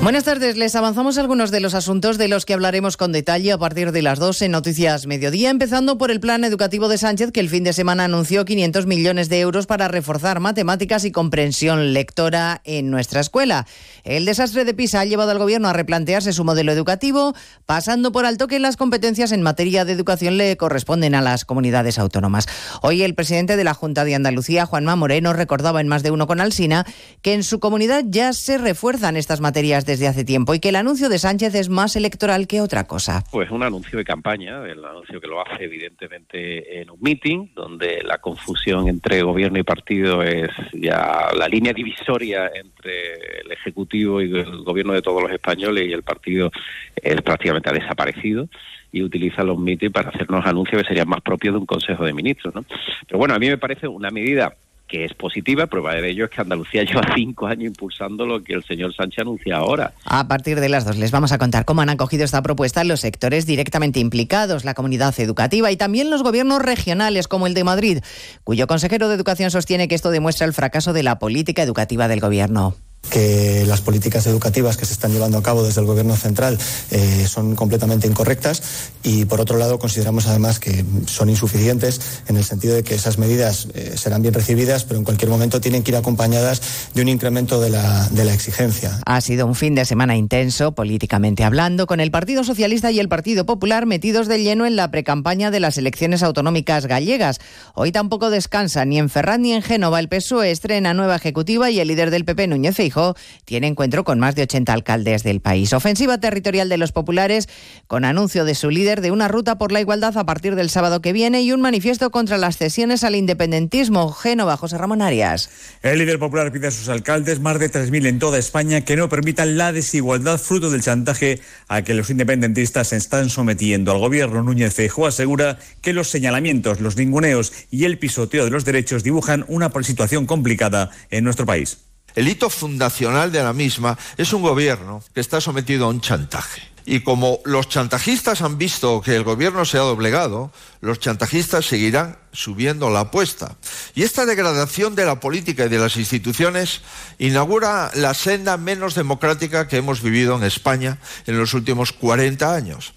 Buenas tardes, les avanzamos algunos de los asuntos de los que hablaremos con detalle a partir de las 2 en Noticias Mediodía, empezando por el plan educativo de Sánchez que el fin de semana anunció 500 millones de euros para reforzar matemáticas y comprensión lectora en nuestra escuela. El desastre de PISA ha llevado al gobierno a replantearse su modelo educativo, pasando por alto que las competencias en materia de educación le corresponden a las comunidades autónomas. Hoy el presidente de la Junta de Andalucía, Juanma Moreno, recordaba en más de uno con Alsina que en su comunidad ya se refuerzan estas materias desde hace tiempo y que el anuncio de Sánchez es más electoral que otra cosa. Pues un anuncio de campaña, el anuncio que lo hace evidentemente en un meeting, donde la confusión entre gobierno y partido es ya la línea divisoria entre el Ejecutivo y el gobierno de todos los españoles y el partido es prácticamente ha desaparecido y utiliza los meetings para hacernos anuncios que serían más propios de un Consejo de Ministros. ¿no? Pero bueno, a mí me parece una medida que es positiva, prueba de ello es que Andalucía lleva cinco años impulsando lo que el señor Sánchez anuncia ahora. A partir de las dos les vamos a contar cómo han acogido esta propuesta los sectores directamente implicados, la comunidad educativa y también los gobiernos regionales como el de Madrid, cuyo consejero de Educación sostiene que esto demuestra el fracaso de la política educativa del gobierno que las políticas educativas que se están llevando a cabo desde el Gobierno central eh, son completamente incorrectas y, por otro lado, consideramos además que son insuficientes en el sentido de que esas medidas eh, serán bien recibidas, pero en cualquier momento tienen que ir acompañadas de un incremento de la, de la exigencia. Ha sido un fin de semana intenso, políticamente hablando, con el Partido Socialista y el Partido Popular metidos de lleno en la precampaña de las elecciones autonómicas gallegas. Hoy tampoco descansa ni en Ferraz ni en Génova. El PSOE estrena nueva ejecutiva y el líder del PP, Núñez Feijóo, tiene encuentro con más de 80 alcaldes del país. Ofensiva territorial de los populares con anuncio de su líder de una ruta por la igualdad a partir del sábado que viene y un manifiesto contra las cesiones al independentismo. Génova, José Ramón Arias. El líder popular pide a sus alcaldes, más de 3.000 en toda España, que no permitan la desigualdad fruto del chantaje a que los independentistas se están sometiendo. Al gobierno Núñez Feijóo asegura que los señalamientos, los ninguneos y el pisoteo de los derechos dibujan una situación complicada en nuestro país. El hito fundacional de la misma es un gobierno que está sometido a un chantaje. Y como los chantajistas han visto que el gobierno se ha doblegado, los chantajistas seguirán subiendo la apuesta. Y esta degradación de la política y de las instituciones inaugura la senda menos democrática que hemos vivido en España en los últimos 40 años.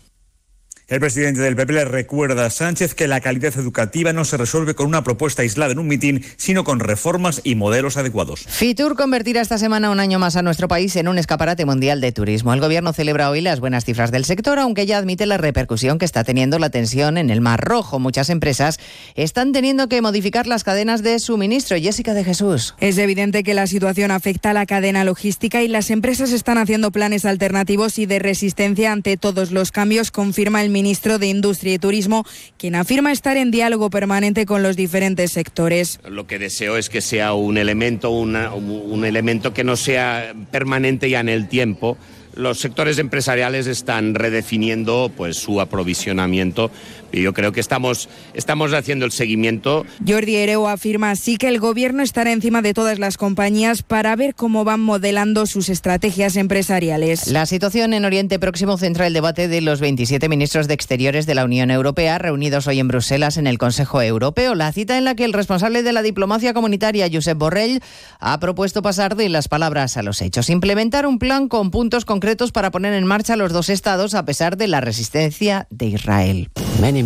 El presidente del PP le recuerda a Sánchez que la calidad educativa no se resuelve con una propuesta aislada en un mitin, sino con reformas y modelos adecuados. Fitur convertirá esta semana un año más a nuestro país en un escaparate mundial de turismo. El gobierno celebra hoy las buenas cifras del sector, aunque ya admite la repercusión que está teniendo la tensión en el Mar Rojo. Muchas empresas están teniendo que modificar las cadenas de suministro. Jessica de Jesús. Es evidente que la situación afecta a la cadena logística y las empresas están haciendo planes alternativos y de resistencia ante todos los cambios, confirma el ministro de Industria y Turismo, quien afirma estar en diálogo permanente con los diferentes sectores. Lo que deseo es que sea un elemento, una, un elemento que no sea permanente ya en el tiempo. Los sectores empresariales están redefiniendo pues, su aprovisionamiento y yo creo que estamos, estamos haciendo el seguimiento. Jordi Ereo afirma así que el gobierno estará encima de todas las compañías para ver cómo van modelando sus estrategias empresariales. La situación en Oriente Próximo centra el debate de los 27 ministros de Exteriores de la Unión Europea reunidos hoy en Bruselas en el Consejo Europeo. La cita en la que el responsable de la diplomacia comunitaria, Josep Borrell, ha propuesto pasar de las palabras a los hechos, implementar un plan con puntos concretos para poner en marcha los dos estados a pesar de la resistencia de Israel. Many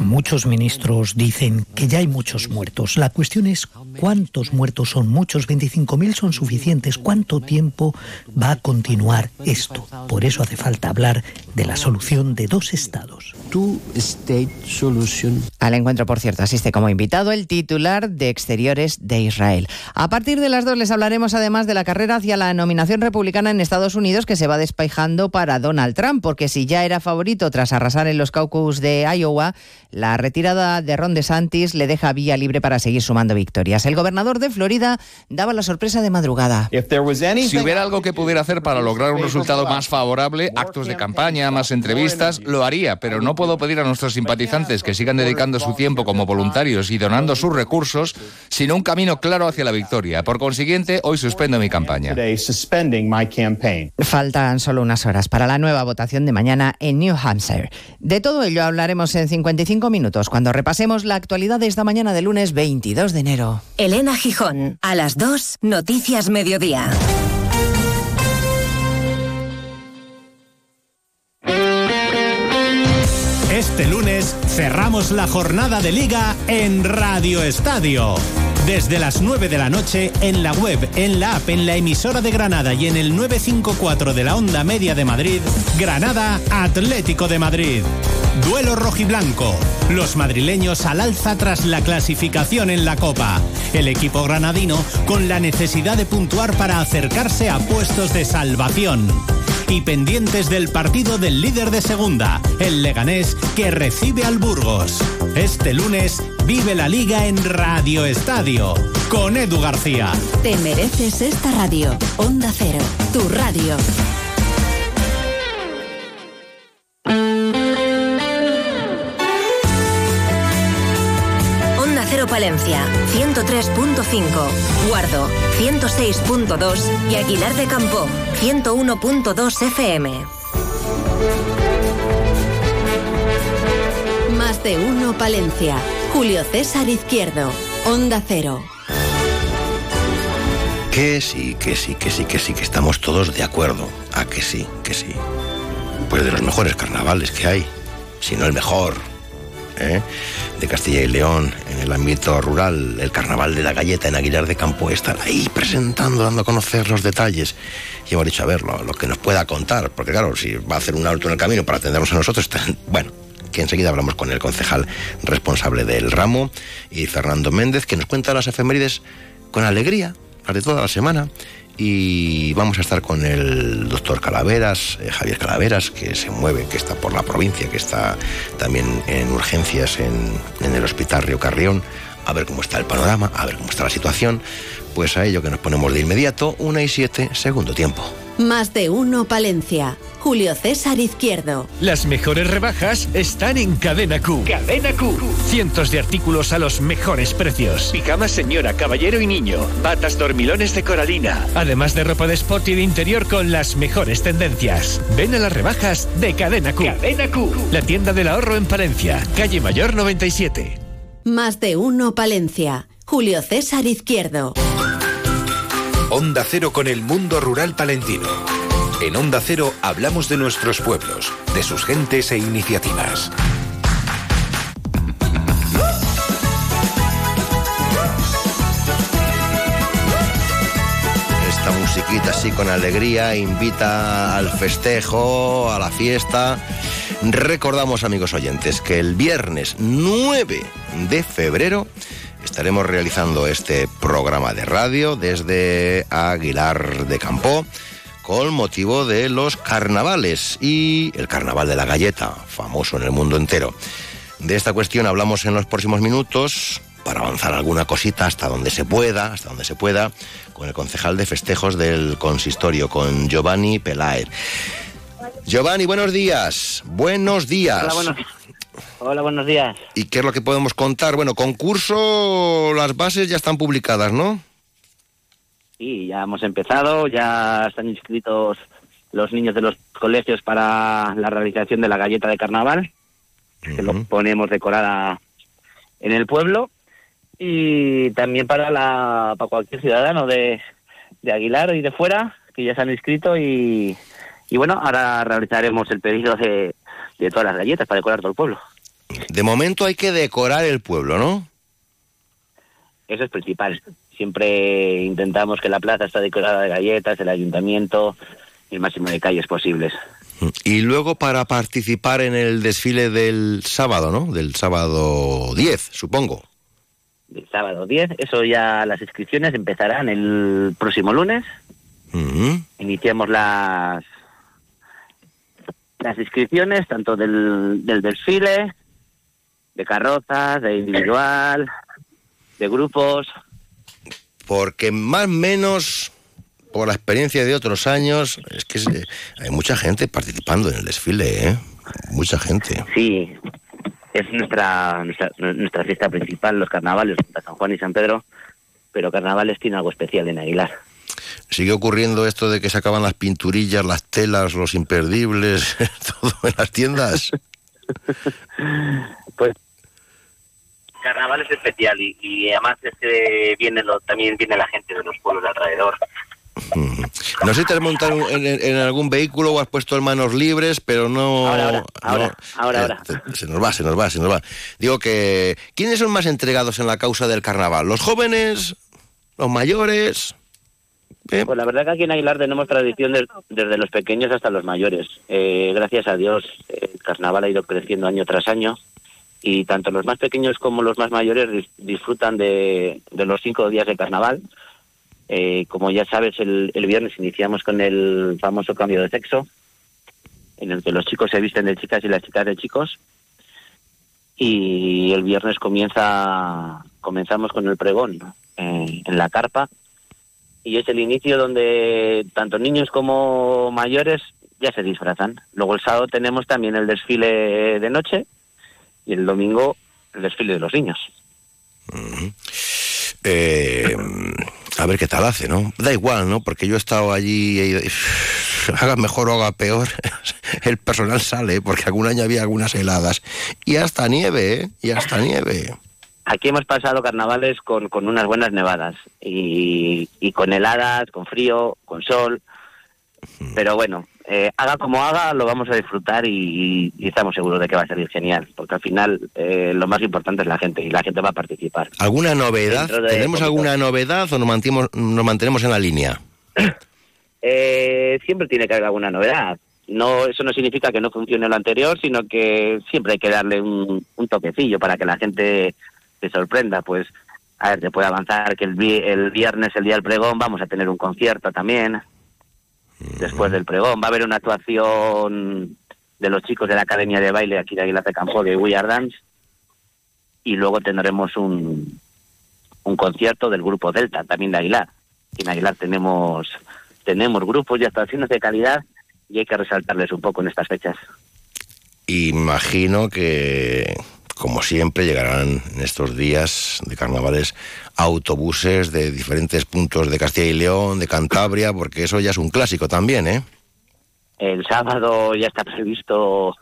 Muchos ministros dicen que ya hay muchos muertos. La cuestión es cuántos muertos son muchos. 25.000 son suficientes. ¿Cuánto tiempo va a continuar esto? Por eso hace falta hablar de la solución de dos estados. Al encuentro, por cierto, asiste como invitado el titular de Exteriores de Israel. A partir de las dos les hablaremos además de la carrera hacia la nominación republicana en Estados Unidos que se va despejando para Donald Trump, porque si ya era favorito tras arrasar en los caucus de Iowa, la retirada de Ron DeSantis le deja vía libre para seguir sumando victorias. El gobernador de Florida daba la sorpresa de madrugada. Si hubiera algo que pudiera hacer para lograr un resultado más favorable, actos de campaña, más entrevistas, lo haría, pero no puedo pedir a nuestros simpatizantes que sigan dedicando su tiempo como voluntarios y donando sus recursos sin un camino claro hacia la victoria. Por consiguiente, hoy suspendo mi campaña. Faltan solo unas horas para la nueva votación de mañana en New Hampshire. De todo ello hablaremos en 55 minutos cuando repasemos la actualidad de esta mañana de lunes 22 de enero. Elena Gijón, a las 2, Noticias Mediodía. Este lunes cerramos la jornada de liga en Radio Estadio. Desde las 9 de la noche en la web, en la app, en la emisora de Granada y en el 954 de la onda media de Madrid, Granada Atlético de Madrid. Duelo rojiblanco. Los madrileños al alza tras la clasificación en la Copa. El equipo granadino con la necesidad de puntuar para acercarse a puestos de salvación. Y pendientes del partido del líder de segunda, el Leganés, que recibe al Burgos. Este lunes vive la liga en Radio Estadio con Edu García. Te mereces esta radio. Onda Cero, tu radio. Onda Cero Palencia, 103.5. Guardo, 106.2. Y Aguilar de Campo, 101.2 FM. Más de uno Palencia. Julio César Izquierdo. Onda Cero. Que sí, que sí, que sí, que sí, que estamos todos de acuerdo. A que sí, que sí. Pues de los mejores carnavales que hay, si no el mejor, ¿eh? de Castilla y León, en el ámbito rural, el carnaval de la galleta en Aguilar de Campo, están ahí presentando, dando a conocer los detalles. Y hemos dicho, a ver, lo, lo que nos pueda contar, porque claro, si va a hacer un alto en el camino para atendernos a nosotros, bueno, que enseguida hablamos con el concejal responsable del ramo y Fernando Méndez, que nos cuenta las efemérides con alegría, las de toda la semana. Y vamos a estar con el doctor Calaveras, eh, Javier Calaveras, que se mueve, que está por la provincia, que está también en urgencias en, en el Hospital Río Carrión, a ver cómo está el panorama, a ver cómo está la situación. Pues a ello que nos ponemos de inmediato, una y siete, segundo tiempo. Más de uno Palencia. Julio César Izquierdo. Las mejores rebajas están en Cadena Q. Cadena Q. Cientos de artículos a los mejores precios. Pijamas señora, caballero y niño. Batas dormilones de coralina. Además de ropa de sport y de interior con las mejores tendencias. Ven a las rebajas de Cadena Q. Cadena Q. La tienda del ahorro en Palencia. Calle Mayor 97. Más de uno Palencia. Julio César Izquierdo. Onda Cero con el mundo rural palentino. En Onda Cero hablamos de nuestros pueblos, de sus gentes e iniciativas. Esta musiquita así con alegría invita al festejo, a la fiesta. Recordamos, amigos oyentes, que el viernes 9 de febrero estaremos realizando este programa de radio desde Aguilar de Campo con motivo de los carnavales y el carnaval de la galleta, famoso en el mundo entero. De esta cuestión hablamos en los próximos minutos para avanzar alguna cosita hasta donde se pueda, hasta donde se pueda, con el concejal de festejos del consistorio, con Giovanni Pelaer. Giovanni, buenos días. Buenos días. Hola, buenos, hola, buenos días. ¿Y qué es lo que podemos contar? Bueno, concurso, las bases ya están publicadas, ¿no? Sí, ya hemos empezado, ya están inscritos los niños de los colegios para la realización de la galleta de carnaval, que lo ponemos decorada en el pueblo, y también para la para cualquier ciudadano de, de Aguilar y de fuera, que ya se han inscrito y, y bueno, ahora realizaremos el pedido de, de todas las galletas para decorar todo el pueblo. De momento hay que decorar el pueblo, ¿no? Eso es principal. Siempre intentamos que la plaza esté decorada de galletas, el ayuntamiento, el máximo de calles posibles. Y luego para participar en el desfile del sábado, ¿no? Del sábado 10, supongo. El sábado 10, eso ya las inscripciones empezarán el próximo lunes. Ujú. Iniciamos las las inscripciones tanto del, del desfile, de carrozas, de individual, de grupos. Porque más o menos, por la experiencia de otros años, es que se- hay mucha gente participando en el desfile, ¿eh? Mucha gente. Sí, es nuestra, nuestra nuestra fiesta principal, los carnavales, San Juan y San Pedro, pero carnavales tiene algo especial en Aguilar. Sigue ocurriendo esto de que se acaban las pinturillas, las telas, los imperdibles, todo en las tiendas. Pues carnaval es especial y, y además es que viene lo- también viene la gente de los pueblos de alrededor. No sé si te has montado en, en- algún vehículo o has puesto en manos libres, pero no... Ahora, ahora, no- ahora, ahora, eh, ahora. Se nos va, se nos va, se nos va. Digo que... ¿Quiénes son más entregados en la causa del carnaval? ¿Los jóvenes? ¿Los mayores? Pues la verdad que aquí en Aguilar tenemos tradición des- desde los pequeños hasta los mayores. Eh, gracias a Dios, eh, el carnaval ha ido creciendo año tras año y tanto los más pequeños como los más mayores dis- disfrutan de, de los cinco días de carnaval. Eh, como ya sabes, el, el viernes iniciamos con el famoso cambio de sexo, en el que los chicos se visten de chicas y las chicas de chicos. Y el viernes comienza comenzamos con el pregón eh, en la carpa y es el inicio donde tanto niños como mayores ya se disfrazan. Luego el sábado tenemos también el desfile de noche y el domingo el desfile de los niños. Eh, a ver qué tal hace, ¿no? Da igual, ¿no? Porque yo he estado allí y, haga mejor o haga peor, el personal sale, porque algún año había algunas heladas. Y hasta nieve, ¿eh? Y hasta nieve. Aquí hemos pasado carnavales con, con unas buenas nevadas y, y con heladas, con frío, con sol. Pero bueno, eh, haga como haga, lo vamos a disfrutar y, y estamos seguros de que va a salir genial, porque al final eh, lo más importante es la gente y la gente va a participar. ¿Alguna novedad? De ¿Tenemos alguna novedad o nos mantenemos, nos mantenemos en la línea? Eh, siempre tiene que haber alguna novedad. No, eso no significa que no funcione lo anterior, sino que siempre hay que darle un, un toquecillo para que la gente se sorprenda. Pues, a ver, te puede avanzar que el, vi- el viernes, el día del pregón, vamos a tener un concierto también. Después del pregón va a haber una actuación de los chicos de la Academia de Baile aquí de Aguilar de Campo de We Are Dance. Y luego tendremos un, un concierto del grupo Delta, también de Aguilar. En Aguilar tenemos, tenemos grupos y actuaciones de calidad y hay que resaltarles un poco en estas fechas. Imagino que, como siempre, llegarán en estos días de carnavales autobuses de diferentes puntos de Castilla y León, de Cantabria, porque eso ya es un clásico también, ¿eh? El sábado ya está previsto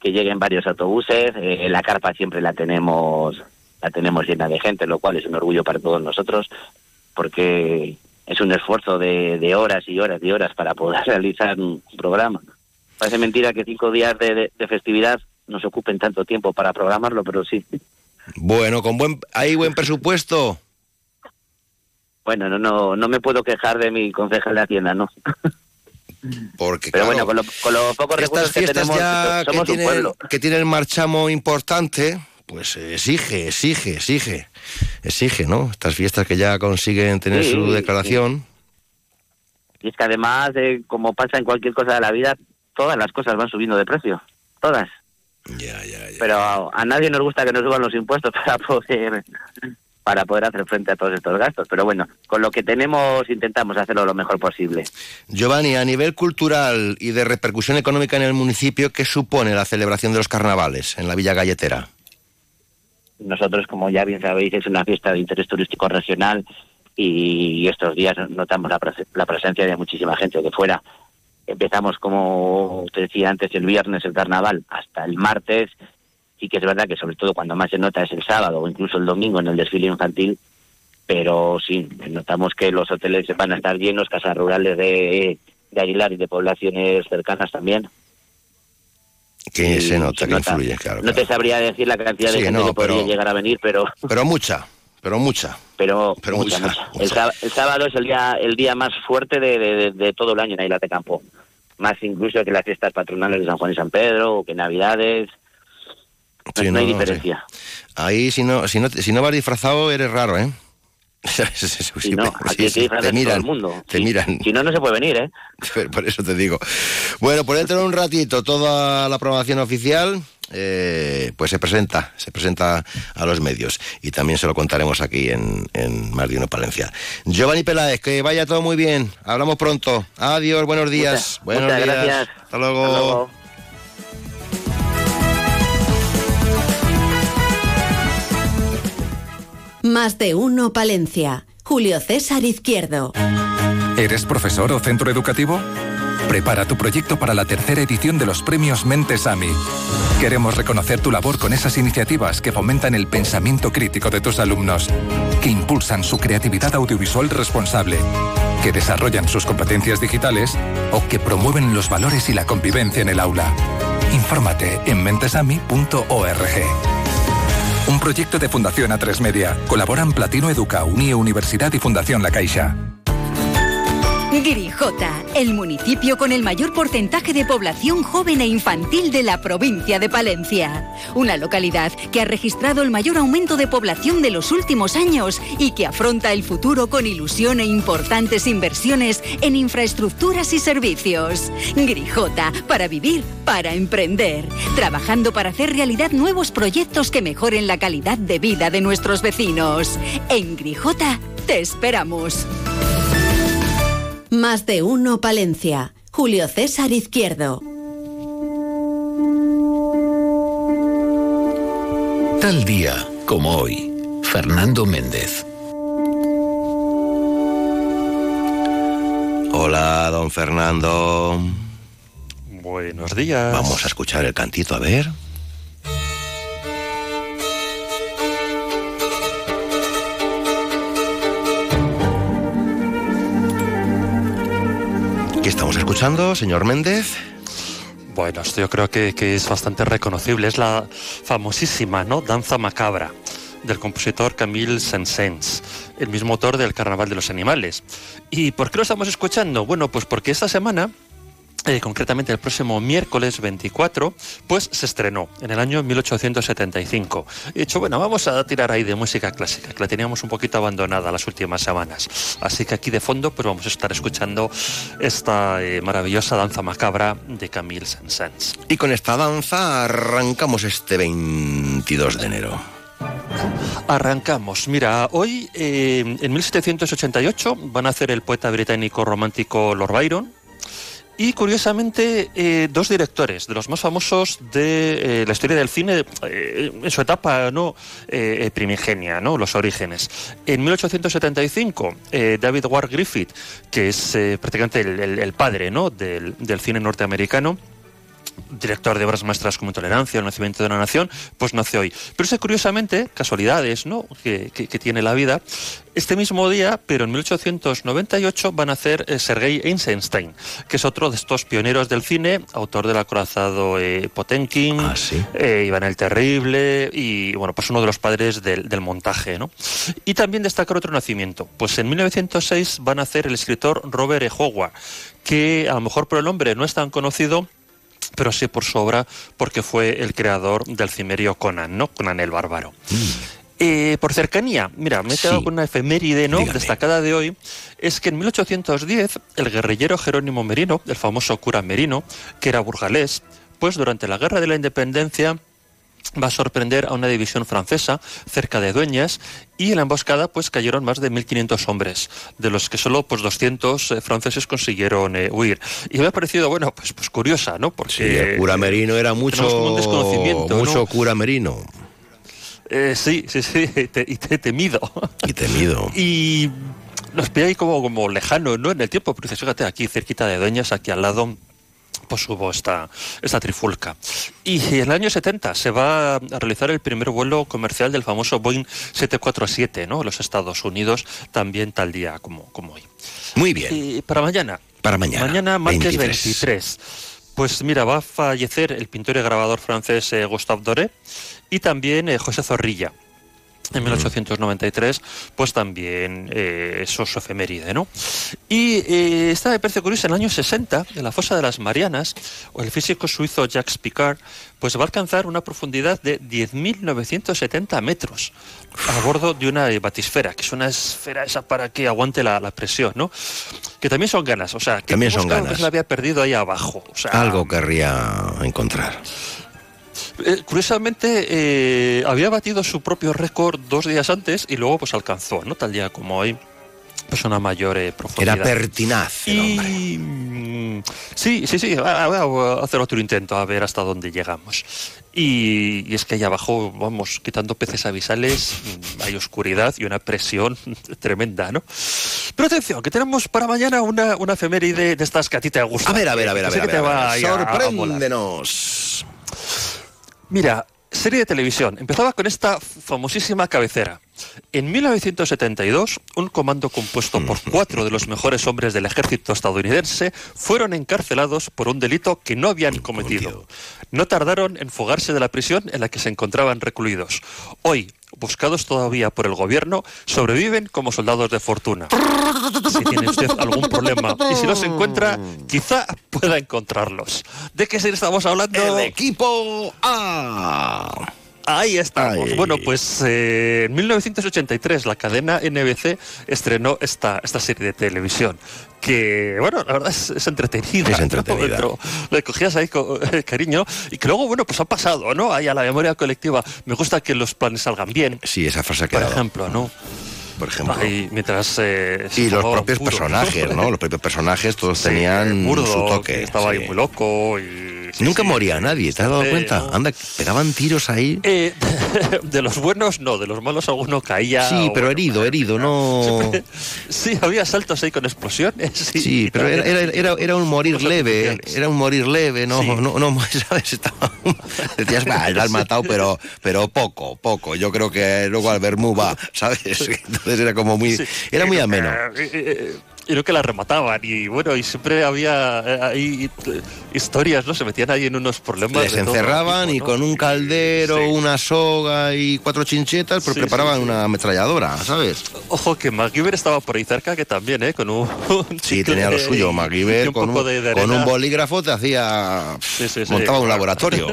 que lleguen varios autobuses. eh, la carpa siempre la tenemos, la tenemos llena de gente, lo cual es un orgullo para todos nosotros, porque es un esfuerzo de, horas y horas y horas para poder realizar un programa. Parece mentira que cinco días de festividad nos ocupen tanto tiempo para programarlo, pero sí. Bueno, con buen, hay buen presupuesto. Bueno, no, no, no me puedo quejar de mi concejal de Hacienda, ¿no? Porque, Pero claro, bueno, con, lo- con los pocos recursos que tenemos, ya que somos un tienen, pueblo. que tienen el marchamo importante, pues exige, exige, exige, exige, ¿no? Estas fiestas que ya consiguen tener Sí, su declaración. Y es que además, eh, como pasa en cualquier cosa de la vida, todas las cosas van subiendo de precio. Todas. Pero a, a nadie nos gusta que nos suban los impuestos para poder para poder hacer frente a todos estos gastos. Pero bueno, con lo que tenemos intentamos hacerlo lo mejor posible. Giovanni, a nivel cultural y de repercusión económica en el municipio, ¿qué supone la celebración de los carnavales en la Villa Galletera? Nosotros, como ya bien sabéis, es una fiesta de interés turístico regional y estos días notamos la presencia de muchísima gente de fuera. Empezamos, como te decía antes, el viernes el carnaval hasta el martes. Sí que es verdad que sobre todo cuando más se nota es el sábado o incluso el domingo en el desfile infantil, pero sí, notamos que los hoteles van a estar llenos, casas rurales de, de Aguilar y de poblaciones cercanas también. Que se nota, se que nota. influye, claro. No te sabría decir la cantidad de Sí, gente no, que podría pero- llegar a venir, pero Pero mucha, pero mucha. pero, Pero mucha, mucha, mucha. El, sábado, el sábado es el día el día más fuerte de, de- todo el año en Isla de Campo. Más incluso que las fiestas patronales de San Juan y San Pedro, o que Navidades. No, Sí, no hay diferencia. Ahí, si no, si no, si no vas disfrazado, eres raro, ¿eh? Si no, aquí te miran, todo el mundo. te miran. Si no, no se puede venir, ¿eh? Por eso te digo. Bueno, por dentro de un ratito, toda la aprobación oficial, eh, pues se presenta, se presenta a los medios. Y también se lo contaremos aquí en, en Más de Uno Palencia. Giovanni Peláez, que vaya todo muy bien. Hablamos pronto. Adiós, buenos días. Muchas- buenos muchas días. gracias. Hasta luego. Hasta luego. Más de uno Palencia. Julio César Izquierdo. ¿Eres profesor o centro educativo? Prepara tu proyecto para la tercera edición de los premios Mentes AMI. Queremos reconocer tu labor con esas iniciativas que fomentan el pensamiento crítico de tus alumnos, que impulsan su creatividad audiovisual responsable, que desarrollan sus competencias digitales o que promueven los valores y la convivencia en el aula. Infórmate en mentesami.org. Un proyecto de Fundación A3 Media. Colaboran Platino Educa, Unie Universidad y Fundación La Caixa. Grijota, el municipio con el mayor porcentaje de población joven e infantil de la provincia de Palencia. Una localidad que ha registrado el mayor aumento de población de los últimos años y que afronta el futuro con ilusión e importantes inversiones en infraestructuras y servicios. Grijota, para vivir, para emprender. Trabajando para hacer realidad nuevos proyectos que mejoren la calidad de vida de nuestros vecinos. En Grijota, te esperamos. Más de uno Palencia. Julio César Izquierdo. Tal día como hoy, Fernando Méndez. Hola, don Fernando. Buenos días. Vamos a escuchar el cantito, a ver. Escuchando, señor Méndez? Bueno, esto yo creo que, que es bastante reconocible. Es la famosísima ¿no? Danza Macabra del compositor Camille Saint-Saëns, el mismo autor del Carnaval de los Animales. ¿Y por qué lo estamos escuchando? Bueno, pues porque esta semana eh, concretamente el próximo miércoles 24, pues se estrenó en el año 1875. He dicho, bueno, vamos a tirar ahí de música clásica, que la teníamos un poquito abandonada las últimas semanas. Así que aquí de fondo, pues vamos a estar escuchando esta eh, maravillosa danza macabra de Camille Saint-Saëns. Y con esta danza arrancamos este 22 de enero. Arrancamos. Mira, hoy eh, en 1788 van a hacer el poeta británico romántico Lord Byron. Y curiosamente, eh, dos directores de los más famosos de eh, la historia del cine eh, en su etapa no primigenia, no los orígenes. En 1875, eh, David Ward Griffith, que es prácticamente el, padre ¿no? del cine norteamericano, director de obras maestras como Intolerancia, El nacimiento de una nación, pues nace hoy. Pero es curiosamente, casualidades ¿no? que, que- que tiene la vida, este mismo día, pero en 1898, van a hacer eh, Sergei Eisenstein, que es otro de estos pioneros del cine, autor del acorazado eh, Potenkin, eh, Iván el Terrible, y bueno, pues uno de los padres del, del montaje. ¿no? Y también destacar otro nacimiento. Pues en 1906 van a hacer el escritor Robert E. Howard, que a lo mejor por el nombre no es tan conocido, pero sí por su obra, porque fue el creador del cimerio Conan, ¿no? Conan el Bárbaro. Eh, por cercanía, mira, me he quedado Sí. con una efeméride ¿no? Dígame. destacada de hoy, es que en 1810 el guerrillero Jerónimo Merino, el famoso cura Merino, que era burgalés, pues durante la Guerra de la Independencia va a sorprender a una división francesa cerca de Dueñas y en la emboscada pues cayeron más de 1.500 hombres, de los que solo pues 200 eh, franceses consiguieron eh, huir. Y me ha parecido, bueno, pues, pues curiosa, ¿no? Porque Sí, el cura Merino era mucho, un desconocimiento, ¿no? mucho cura Merino. Eh, sí, sí, sí, te- y te- temido. Y temido. Y nos pilla ahí como, como lejano, ¿no? En el tiempo, pero dices, fíjate, aquí cerquita de Dueñas, aquí al lado, pues hubo esta, esta trifulca. Y en el año 70 se va a realizar el primer vuelo comercial del famoso Boeing 747, ¿no? Los Estados Unidos, también tal día como, como hoy. Muy bien. Y para mañana. Para mañana. Mañana, martes 23. 23. Pues mira, va a fallecer el pintor y grabador francés eh, Gustave Doré y también eh, José Zorrilla. En 1893, pues también eh, eso es efeméride, ¿no? Y eh, esta me parece curiosa, en el año 60, en la fosa de las Marianas, el físico suizo Jacques Picard, pues va a alcanzar una profundidad de 10.970 metros a bordo de una batisfera, que es una esfera esa para que aguante la, la presión, ¿no? Que también son ganas, o sea, que También son ganas. le había perdido ahí abajo. O sea, Algo querría encontrar. Eh, curiosamente, eh, había batido su propio récord dos días antes y luego pues alcanzó, ¿no? Tal día como hoy, una mayor eh, profundidad. Era pertinaz el hombre. Y, mm, sí, sí, sí, voy a hacer otro intento a ver hasta dónde llegamos. Y, y es que ahí abajo, vamos, quitando peces avisales, mm, hay oscuridad y una presión tremenda, ¿no? Pero atención, que tenemos para mañana una, una efeméride de estas que a ti te gusta. A ver, a ver, a ver, a ver. a ver, a ver. a- molar. Sorpréndenos. Mira, serie de televisión. Empezaba con esta famosísima cabecera. En 1972, un comando compuesto por cuatro de los mejores hombres del ejército estadounidense fueron encarcelados por un delito que no habían cometido. No tardaron en fugarse de la prisión en la que se encontraban recluidos. Hoy, buscados todavía por el gobierno, sobreviven como soldados de fortuna. Si tiene usted algún problema y si los encuentra, quizá pueda encontrarlos. ¿De qué serie estamos hablando? El equipo A. Ahí estamos. Ay. Bueno, pues eh, en 1983 la cadena NBC estrenó esta, esta serie de televisión. Que, bueno, la verdad es, es entretenida. Es ¿no? entretenida. Le cogías ahí con eh, cariño y que luego, bueno, pues ha pasado, ¿no? Ahí a la memoria colectiva. Me gusta que los planes salgan bien. Sí, esa frase ha Por ejemplo, ¿no? Por ejemplo. Ahí, mientras. eh, Y los propios personajes, ¿no? Los propios personajes todos Sí, tenían su que toque. estaba sí. ahí muy loco y. Nunca sí. moría nadie, ¿te has dado Sí, cuenta? ¿no? Anda, pegaban tiros ahí. Eh, de los buenos no, de los malos alguno caía. Sí, pero bueno, herido, herido, no. Sí, había saltos ahí con explosiones. Sí, Sí, pero era, era, era, era un morir leve, era un morir leve, no, Sí. no, no, ¿sabes? Estaba, decías, va, lo has matado, pero, pero poco, poco. Yo creo que luego al Bermú va, ¿sabes? Entonces era como muy, Sí. era muy Eh, ameno. Y no que la remataban y bueno y siempre había eh, ahí eh, historias no se metían ahí en unos problemas Les de encerraban tipo, y con un caldero, Sí. una soga y cuatro chinchetas, pues Sí, preparaban sí, una ametralladora, ¿sabes? ojo que MacGyver estaba por ahí cerca que también eh con un, un Sí, tenía lo suyo. MacGyver un con, un, de- de con un bolígrafo te hacía. Montaba un laboratorio,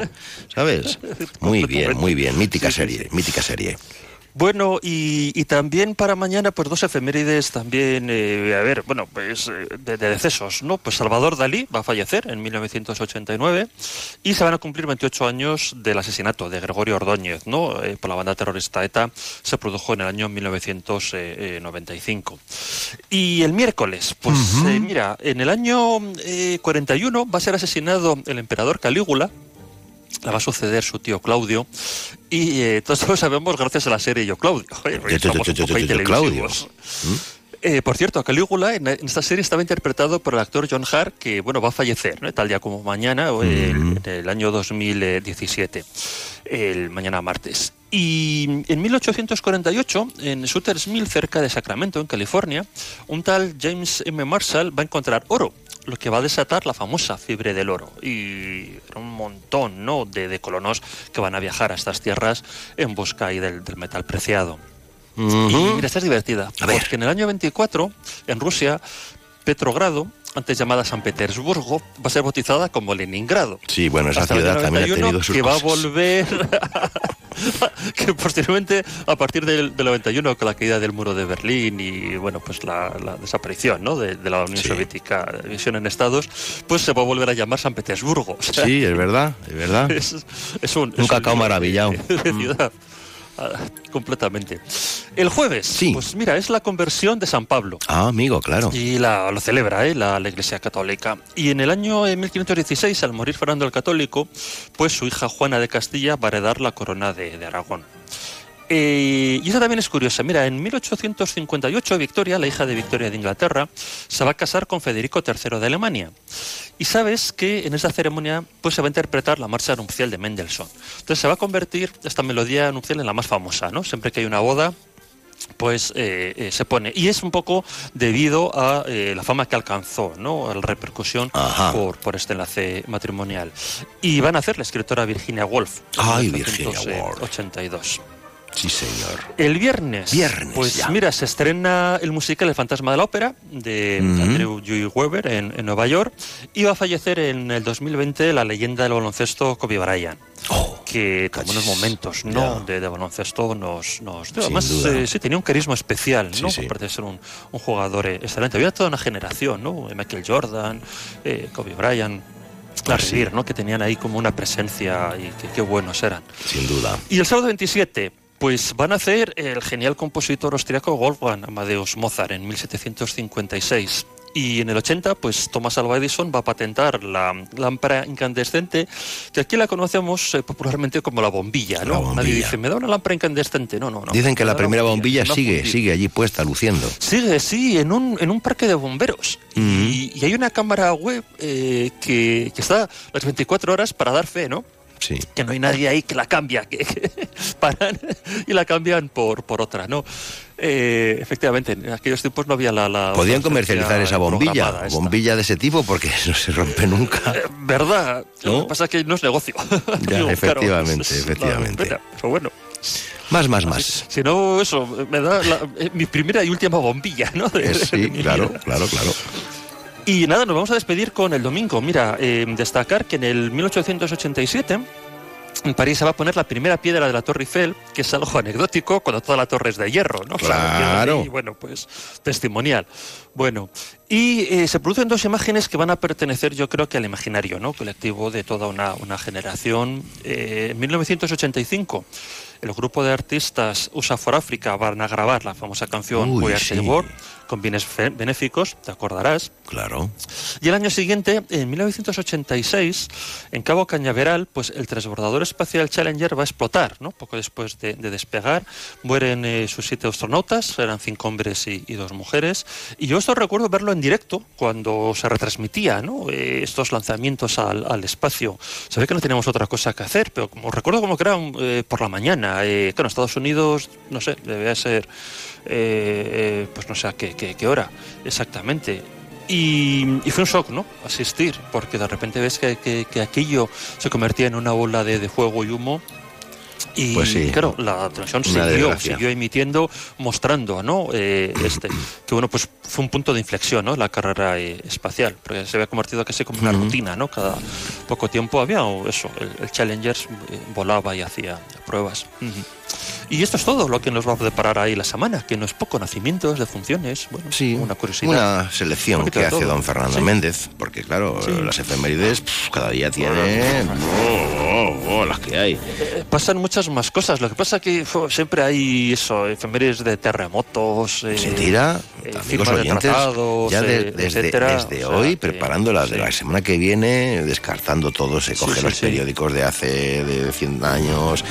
¿sabes? Muy bien, muy bien. Mítica serie, mítica serie. Bueno, y, y también para mañana, pues dos efemérides también, eh, a ver, bueno, pues eh, de, de decesos, ¿no? Pues Salvador Dalí va a fallecer en 1989 y se van a cumplir 28 años del asesinato de Gregorio Ordóñez, ¿no? Eh, por la banda terrorista ETA, se produjo en el año 1995. Y el miércoles, pues eh, mira, en el año eh, 41 va a ser asesinado el emperador Calígula, la va a suceder su tío Claudio y eh, todos lo sabemos gracias a la serie Yo Claudio. Eh, por cierto, Calígula en, en esta serie estaba interpretado por el actor John Hart, que bueno va a fallecer, ¿no? tal día como mañana, o el- en el año 2017, el mañana martes. Y en 1848, en Sutter's Mill, cerca de Sacramento, en California, un tal James M. Marshall va a encontrar oro, lo que va a desatar la famosa fiebre del oro. Y un montón ¿no? de, de colonos que van a viajar a estas tierras en busca ahí del, del metal preciado. Y mira, esta es divertida. Porque en el año 24, en Rusia, Petrogrado, antes llamada San Petersburgo, va a ser bautizada como Leningrado. Sí, bueno, esa Hasta ciudad también ha 91, tenido sus que va a volver que posteriormente a partir del, del 91 con la caída del muro de Berlín y bueno pues la, la desaparición ¿no? de, de la Unión Soviética la división en estados pues se va a volver a llamar San Petersburgo O sea, Sí, es verdad, es verdad. es, es un, es cacao maravillado. de ciudad. Ah, completamente el jueves pues mira es la conversión de San Pablo Ah, amigo, claro. y la, lo celebra ¿eh? la, la Iglesia Católica. Y en el año eh, 1516, al morir Fernando el Católico, pues su hija Juana de Castilla va a heredar la corona de, de Aragón. Eh, y esa también es curiosa. Mira, en 1858 Victoria, la hija de Victoria de Inglaterra, se va a casar con Federico III de Alemania. Y sabes que en esa ceremonia pues se va a interpretar la marcha nupcial de Mendelssohn. Entonces se va a convertir esta melodía nupcial en la más famosa, ¿no? Siempre que hay una boda, pues eh, eh, se pone. Y es un poco debido a eh, la fama que alcanzó, ¿no? A la repercusión por, por este enlace matrimonial. Y van a hacer la escritora Virginia Woolf. en Ay, Virginia Woolf. 82. Sí, señor. El viernes. Viernes, Pues ya. mira, se estrena el musical El fantasma de la ópera de. Andrew Lloyd Webber en, en Nueva York y va a fallecer en el 2020 la leyenda del baloncesto Kobe Bryant. Oh, que en buenos momentos ¿no? de, de baloncesto nos, nos además eh, sí tenía un carisma especial Sí, ¿no? sí. aparte de ser un, un jugador eh, excelente había toda una generación ¿no? Michael Jordan eh, Kobe Bryant Larry sí. Bird, ¿no? que tenían ahí como una presencia y que qué buenos eran Sin duda. y el sábado 27, pues van a hacer el genial compositor austriaco Wolfgang Amadeus Mozart en 1756. Y en el 80, pues Thomas Alva Edison va a patentar la lámpara incandescente, que aquí la conocemos eh, popularmente como la bombilla, ¿no? La Nadie dice, me da una lámpara incandescente. No, no, no. Dicen que la primera bombilla sigue, sigue allí puesta, luciendo. Sigue, sí, en un, en un parque de bomberos. y, y hay una cámara web eh, que, que está las 24 horas para dar fe, ¿no? Sí. que no hay nadie ahí que la cambia, que, que paran y la cambian por, por otra, ¿no? Eh, efectivamente, en aquellos tiempos no había la... la Podían comercializar esa bombilla, bombilla de ese tipo, porque no se rompe nunca. ¿Verdad? Lo ¿No? que pasa es que no es negocio. Ya, Digo, claro, efectivamente, es- es la efectivamente. pena, pero bueno. Más, más, más. Si no, eso, me da la- eh, mi primera y última bombilla, ¿no? De- Eh, de sí, claro, vida. claro, claro. Y nada, nos vamos a despedir con el domingo. Mira, eh, destacar que en el 1887 en París se va a poner la primera piedra de la Torre Eiffel, que es algo anecdótico cuando toda la torre es de hierro, ¿no? Claro. ahí, bueno, pues testimonial. Bueno, y eh, se producen dos imágenes que van a pertenecer, yo creo que al imaginario, ¿no? Colectivo de toda una, una generación. Eh, en 1985, el grupo de artistas USA for Africa van a grabar la famosa canción Uy, We Are sí. the World con bienes benéficos, te acordarás. Claro. Y el año siguiente, en 1986, en Cabo Cañaveral, pues el transbordador espacial Challenger va a explotar, ¿no? Poco después de, de despegar, mueren eh, sus siete astronautas, eran cinco hombres y, y dos mujeres. Y yo esto recuerdo verlo en directo cuando se retransmitía, ¿no? Eh, estos lanzamientos al, al espacio. Se ve que no teníamos otra cosa que hacer, pero como recuerdo como que era eh, por la mañana. Eh, Estados Unidos, no sé, debía ser, eh, eh, pues no sé a qué, hora exactamente. Y, fue un shock, ¿no? Asistir, porque de repente ves que, que- que aquello se convertía en una bola de fuego y humo. Y Pues sí. claro, la televisión siguió, siguió emitiendo, mostrando, ¿no? Eh, este, que bueno, pues fue un punto de inflexión, ¿no? La carrera eh, espacial, porque se había convertido casi como una rutina, ¿no? Cada poco tiempo había eso, el, el Challenger eh, volaba y hacía pruebas. Y esto es todo lo que nos va a deparar ahí la semana, que no es poco, nacimientos, defunciones, bueno, Sí, una curiosidad. Una selección Un que de hace todo. don Fernando Sí. Méndez, porque claro, Sí. las efemérides cada día tiene oh, oh, oh, las que hay. Eh, pasan muchas más cosas. Lo que pasa que siempre hay eso, efemérides de terremotos. eh, Se tira, eh, amigos de oyentes, tratados, ya de- eh, desde, etcétera. desde O sea, hoy, que- preparando las de la semana que viene, descartando todo, se coge los periódicos de hace de 100 años,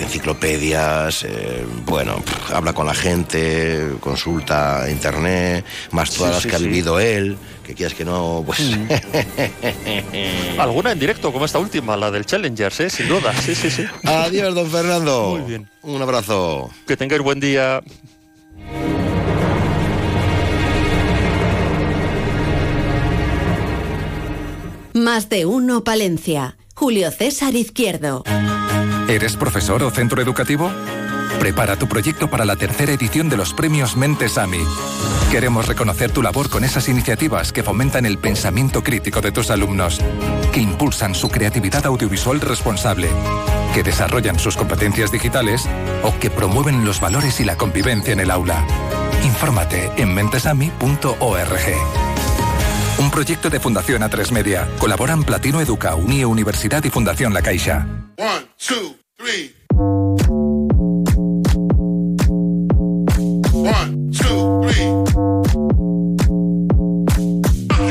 enciclopedias, eh, bueno, habla con la gente, consulta internet, más todas Sí, las sí, que ha vivido él, que quieras que no, pues... Alguna en directo, como esta última, la del Challengers, ¿eh? sin duda. Sí, sí, sí. Adiós, don Fernando. Muy bien. Un abrazo. Que tengáis buen día. Más de uno Palencia. Julio César Izquierdo. ¿Eres profesor o centro educativo? Prepara tu proyecto para la tercera edición de los premios Mentes AMI. Queremos reconocer tu labor con esas iniciativas que fomentan el pensamiento crítico de tus alumnos, que impulsan su creatividad audiovisual responsable, que desarrollan sus competencias digitales o que promueven los valores y la convivencia en el aula. Infórmate en mentesami.org. Un proyecto de Fundación A3 Media. Colaboran Platino Educa, Unie Universidad y Fundación La Caixa. One, two, three. One, two, three.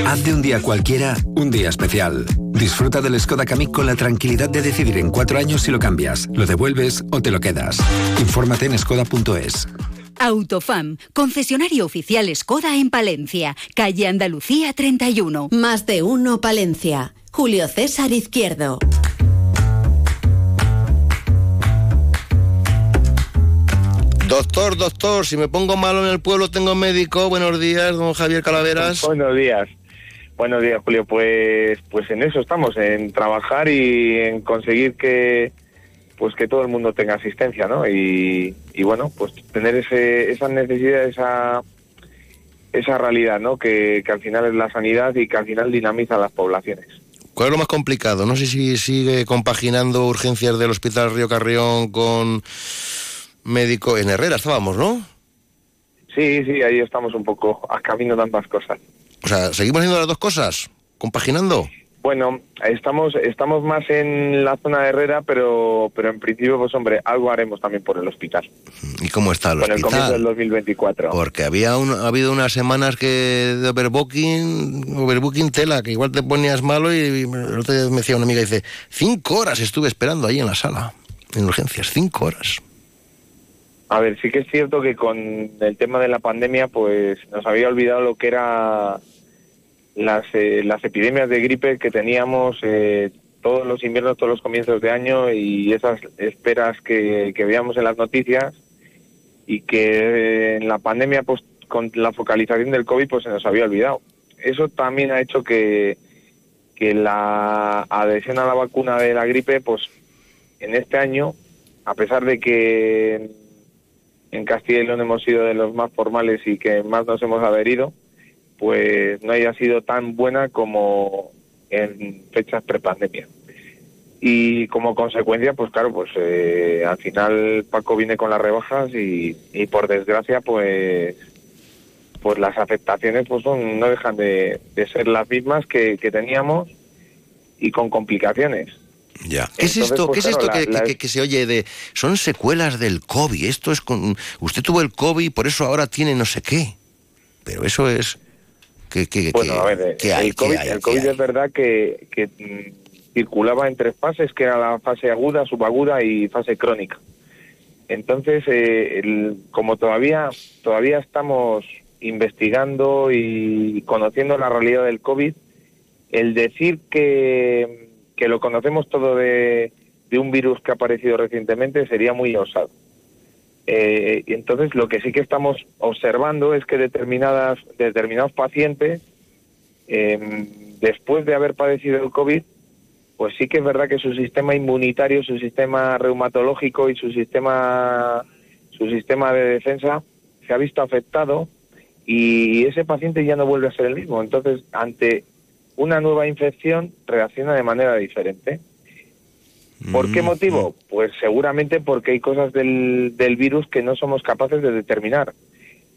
Haz de un día cualquiera un día especial. Disfruta del Skoda Kamiq con la tranquilidad de decidir en cuatro años si lo cambias, lo devuelves o te lo quedas. Infórmate en skoda.es. Autofam, concesionario oficial Skoda en Palencia, calle Andalucía 31. Más de uno Palencia. Julio César Izquierdo. Doctor, doctor, si me pongo malo en el pueblo tengo médico. Buenos días, don Javier Calaveras. Buenos días. Buenos días, Julio. Pues, pues en eso estamos, en trabajar y en conseguir que, pues que todo el mundo tenga asistencia, ¿no? Y, y bueno, pues tener ese, esa necesidad, esa, esa realidad, ¿no? Que, que al final es la sanidad y que al final dinamiza las poblaciones. ¿Cuál es lo más complicado? No sé si sigue compaginando urgencias del Hospital Río Carrión con médico en Herrera, estábamos, ¿no? Sí, sí, ahí estamos un poco a camino de ambas cosas. O sea, ¿seguimos haciendo las dos cosas? ¿Compaginando? Bueno, estamos estamos más en la zona de Herrera, pero pero en principio, pues hombre, algo haremos también por el hospital. ¿Y cómo está el Con el comienzo del hospital? 2024. Porque había un- ha habido unas semanas que de overbooking, overbooking tela, que igual te ponías malo y, y el otro día me decía una amiga, dice, cinco horas estuve esperando ahí en la sala, en urgencias, cinco horas. A ver, sí que es cierto que con el tema de la pandemia, pues nos había olvidado lo que era las, eh, las epidemias de gripe que teníamos eh, todos los inviernos, todos los comienzos de año y esas esperas que, veíamos en las noticias y que eh, en la pandemia, pues con la focalización del COVID, pues se nos había olvidado. Eso también ha hecho que, que la adhesión a la vacuna de la gripe, pues en este año, a pesar de que en Castilla y León hemos sido de los más formales y que más nos hemos adherido, pues no haya sido tan buena como en fechas prepandemia. Y como consecuencia, pues claro, pues eh, al final Paco viene con las rebajas y, y por desgracia, pues pues las afectaciones pues son, no dejan de, de ser las mismas que, que teníamos y con complicaciones. Ya. ¿Qué es esto, pues, ¿qué es esto que, la- que- la- que- que se oye de... Son secuelas del COVID, esto es con... Usted tuvo el COVID, por eso ahora tiene no sé qué. Pero eso es... ¿Qué, qué, Bueno, qué- a ver, qué hay? el COVID, el ¿Qué COVID hay? es verdad que, que, mm, circulaba en tres fases, que era la fase aguda, subaguda y fase crónica. Entonces, eh, el- como todavía todavía estamos investigando y conociendo la realidad del COVID, el decir que, que lo conocemos todo de, de un virus que ha aparecido recientemente sería muy osado. Eh, y entonces lo que sí que estamos observando es que determinadas determinados pacientes eh, después de haber padecido el COVID pues sí que es verdad que su sistema inmunitario su sistema reumatológico y su sistema su sistema de defensa se ha visto afectado y ese paciente ya no vuelve a ser el mismo. Entonces ante una nueva infección reacciona de manera diferente ¿Por qué motivo? Pues seguramente porque hay cosas del, del virus que no somos capaces de determinar.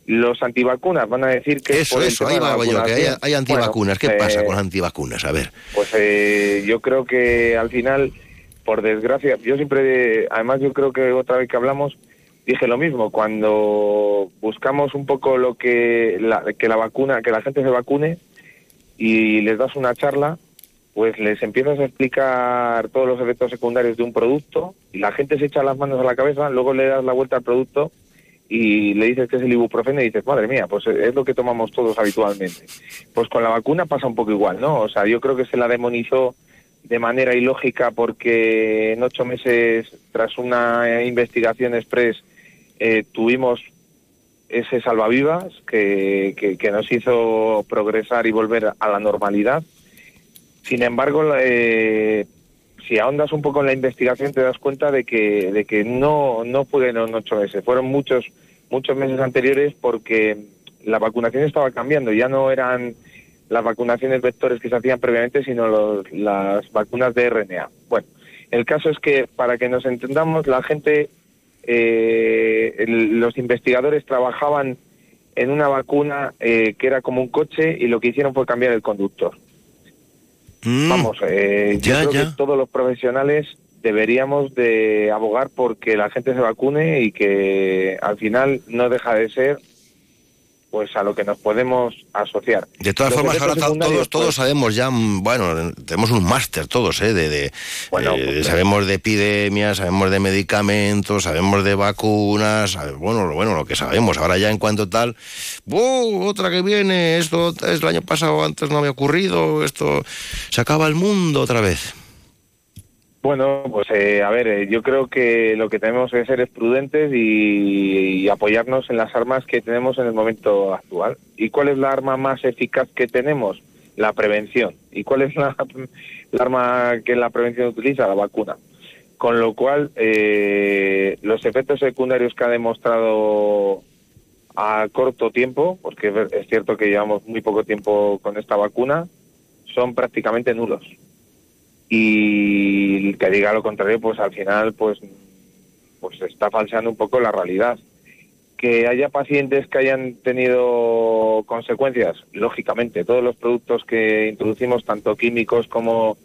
Los antivacunas van a decir que es Eso, eso, ahí va yo, que hay, hay antivacunas. Bueno, ¿Qué pasa eh, con las antivacunas? A ver. Pues eh, yo creo que al final, por desgracia, yo siempre, además yo creo que otra vez que hablamos, dije lo mismo, cuando buscamos un poco lo que la, que la vacuna, que la gente se vacune y les das una charla, pues les empiezas a explicar todos los efectos secundarios de un producto y la gente se echa las manos a la cabeza, luego le das la vuelta al producto y le dices que es el ibuprofeno y dices, madre mía, pues es lo que tomamos todos habitualmente. Pues con la vacuna pasa un poco igual, ¿no? O sea, yo creo que se la demonizó de manera ilógica porque en ocho meses, tras una investigación express, eh, tuvimos ese salvavivas que, que, que nos hizo progresar y volver a la normalidad. Sin embargo, eh, si ahondas un poco en la investigación te das cuenta de que, de que no, no fueron ocho meses, fueron muchos, muchos meses anteriores porque la vacunación estaba cambiando, ya no eran las vacunaciones vectores que se hacían previamente, sino los- las vacunas de RNA. Bueno, el caso es que para que nos entendamos, la gente, eh, los investigadores trabajaban en una vacuna eh, que era como un coche y lo que hicieron fue cambiar el conductor. Vamos, eh, yo Mm. creo ya. que todos los profesionales deberíamos de abogar porque la gente se vacune y que al final no deja de ser pues a lo que nos podemos asociar. De todas Los formas, ahora todos, todos pues, sabemos ya, mm, bueno, tenemos un máster todos, ¿eh? De, de- eh, pues, sabemos de epidemias, sabemos de medicamentos, sabemos de vacunas, bueno, bueno, lo que sabemos. Ahora ya en cuanto tal, ¡buh! otra que viene, esto es el año pasado, antes no había ocurrido, esto se acaba el mundo otra vez. Bueno, pues eh, a ver, eh, yo creo que lo que tenemos que ser es prudentes y, apoyarnos en las armas que tenemos en el momento actual. ¿Y cuál es la arma más eficaz que tenemos? La prevención. ¿Y cuál es la, arma que la prevención utiliza? La vacuna. Con lo cual, eh, los efectos secundarios que ha demostrado a corto tiempo, porque es cierto que llevamos muy poco tiempo con esta vacuna, son prácticamente nulos y que diga lo contrario pues al final pues pues está falseando un poco la realidad. Que haya pacientes que hayan tenido consecuencias lógicamente todos los productos que introducimos tanto químicos como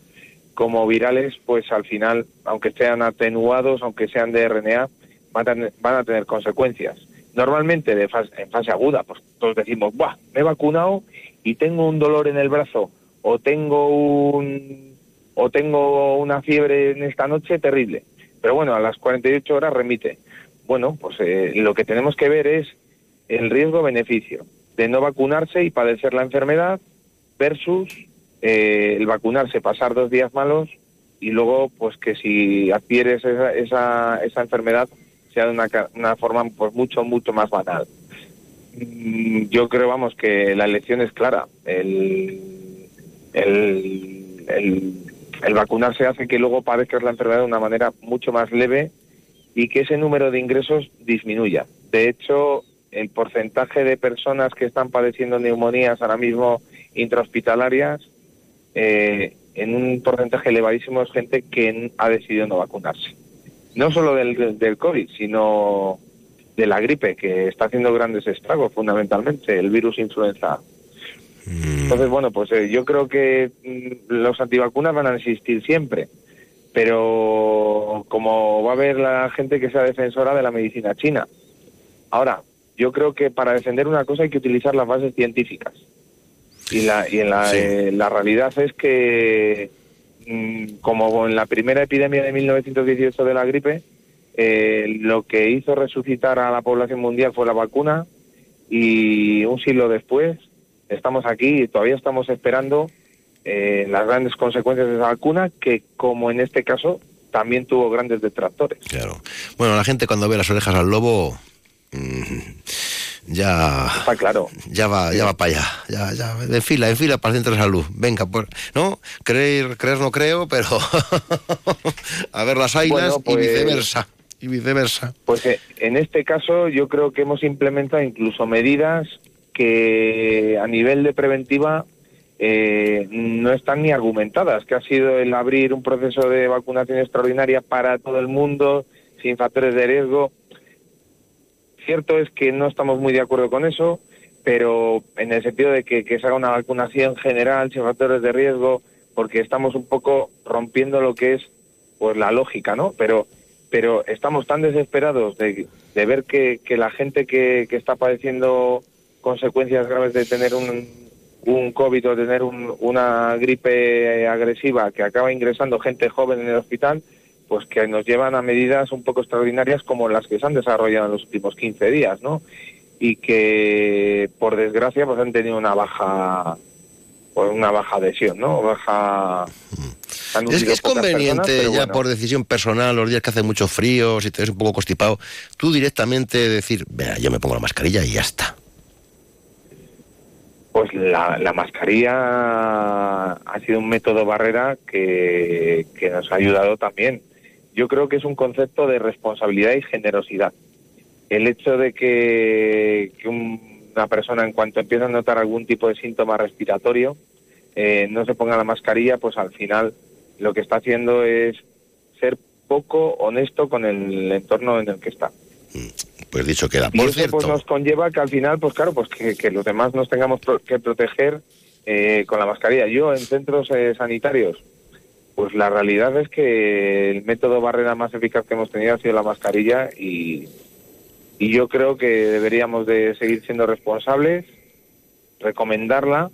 como virales pues al final aunque sean atenuados aunque sean de RNA van a tener, van a tener consecuencias. Normalmente de fase- en fase aguda pues todos decimos Buah, me he vacunado y tengo un dolor en el brazo o tengo un o tengo una fiebre en esta noche terrible. Pero bueno, a las 48 horas remite. Bueno, pues eh, lo que tenemos que ver es el riesgo-beneficio de no vacunarse y padecer la enfermedad versus eh, el vacunarse, pasar dos días malos y luego, pues que si adquieres esa, esa, esa enfermedad sea de una, una forma pues mucho, mucho más banal. Mm, Yo creo, vamos, que la elección es clara. El, el, el, el vacunarse hace que luego padezcas la enfermedad de una manera mucho más leve y que ese número de ingresos disminuya. De hecho, el porcentaje de personas que están padeciendo neumonías ahora mismo intrahospitalarias, eh, en un porcentaje elevadísimo es gente que ha decidido no vacunarse. No solo del, del COVID, sino de la gripe, que está haciendo grandes estragos fundamentalmente, el virus influenza. Entonces, bueno, pues eh, yo creo que mm, los antivacunas van a existir siempre, pero como va a haber la gente que sea defensora de la medicina china. Ahora, yo creo que para defender una cosa hay que utilizar las bases científicas. Y la, y en la, Sí. eh, la realidad es que, mm, como en la primera epidemia de 1918 de la gripe, eh, lo que hizo resucitar a la población mundial fue la vacuna y un siglo después estamos aquí y todavía estamos esperando eh, las grandes consecuencias de esa vacuna que, como en este caso, también tuvo grandes detractores. Claro. Bueno, la gente cuando ve las orejas al lobo mm, ya Está claro. ya va ya va para allá, ya ya en fila, en fila para el centro de salud. Venga, pues, ¿no? Creer creer no creo, pero a ver las ailas Bueno, pues- y viceversa, y viceversa. Pues eh, en este caso yo creo que hemos implementado incluso medidas que a nivel de preventiva eh, no están ni argumentadas, que ha sido el abrir un proceso de vacunación extraordinaria para todo el mundo, sin factores de riesgo. Cierto es que no estamos muy de acuerdo con eso, pero en el sentido de que, que se haga una vacunación general sin factores de riesgo, porque estamos un poco rompiendo lo que es pues la lógica, ¿no? Pero pero estamos tan desesperados de, de ver que, que la gente que, que está padeciendo consecuencias graves de tener un, un COVID o tener un- una gripe agresiva que acaba ingresando gente joven en el hospital, pues que nos llevan a medidas un poco extraordinarias como las que se han desarrollado en los últimos 15 días, ¿no? Y que, por desgracia, pues han tenido una baja pues una baja adhesión, ¿no? Baja... Es, unido es conveniente personas, ya bueno. por decisión personal, los días que hace mucho frío, si te ves un poco constipado, tú directamente decir, vea, yo me pongo la mascarilla y ya está. Pues la, la mascarilla ha sido un método barrera que, nos ha ayudado también. Yo creo que es un concepto de responsabilidad y generosidad. El hecho de que, que un- una persona en cuanto empieza a notar algún tipo de síntoma respiratorio eh, no se ponga la mascarilla, pues al final lo que está haciendo es ser poco honesto con el entorno en el que está. Pues dicho queda. Y Por eso pues, cierto, nos conlleva que al final, pues claro, pues que, que los demás nos tengamos pro- que proteger eh, con la mascarilla. Yo en centros eh, sanitarios, pues la realidad es que el método barrera más eficaz que hemos tenido ha sido la mascarilla y, y yo creo que deberíamos de seguir siendo responsables, recomendarla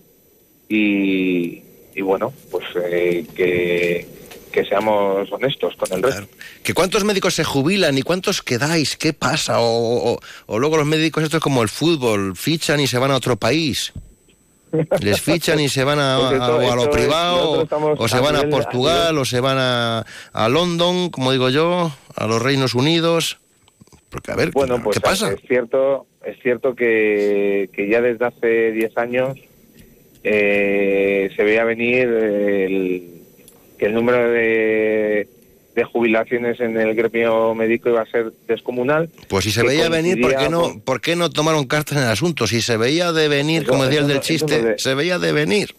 y, y bueno, pues eh, que, que seamos honestos con el resto. que cuántos médicos se jubilan y cuántos quedáis, qué pasa, o, o- o luego los médicos esto es como el fútbol, fichan y se van a otro país. Les fichan y se van a, Pues esto- a- lo es- privado, o se van a Portugal, o se van a, a London, como digo yo, a los Reinos Unidos. Porque, a ver, Bueno, pues ¿qué pasa? es cierto, es cierto que, que ya desde hace 10 años eh, se veía venir el, que el número de, de jubilaciones en el gremio médico iba a ser descomunal. Pues si se veía venir, ¿por qué, no, con- ¿por qué no tomaron cartas en el asunto? Si se veía de venir, como decía el del chiste, de- se veía de venir.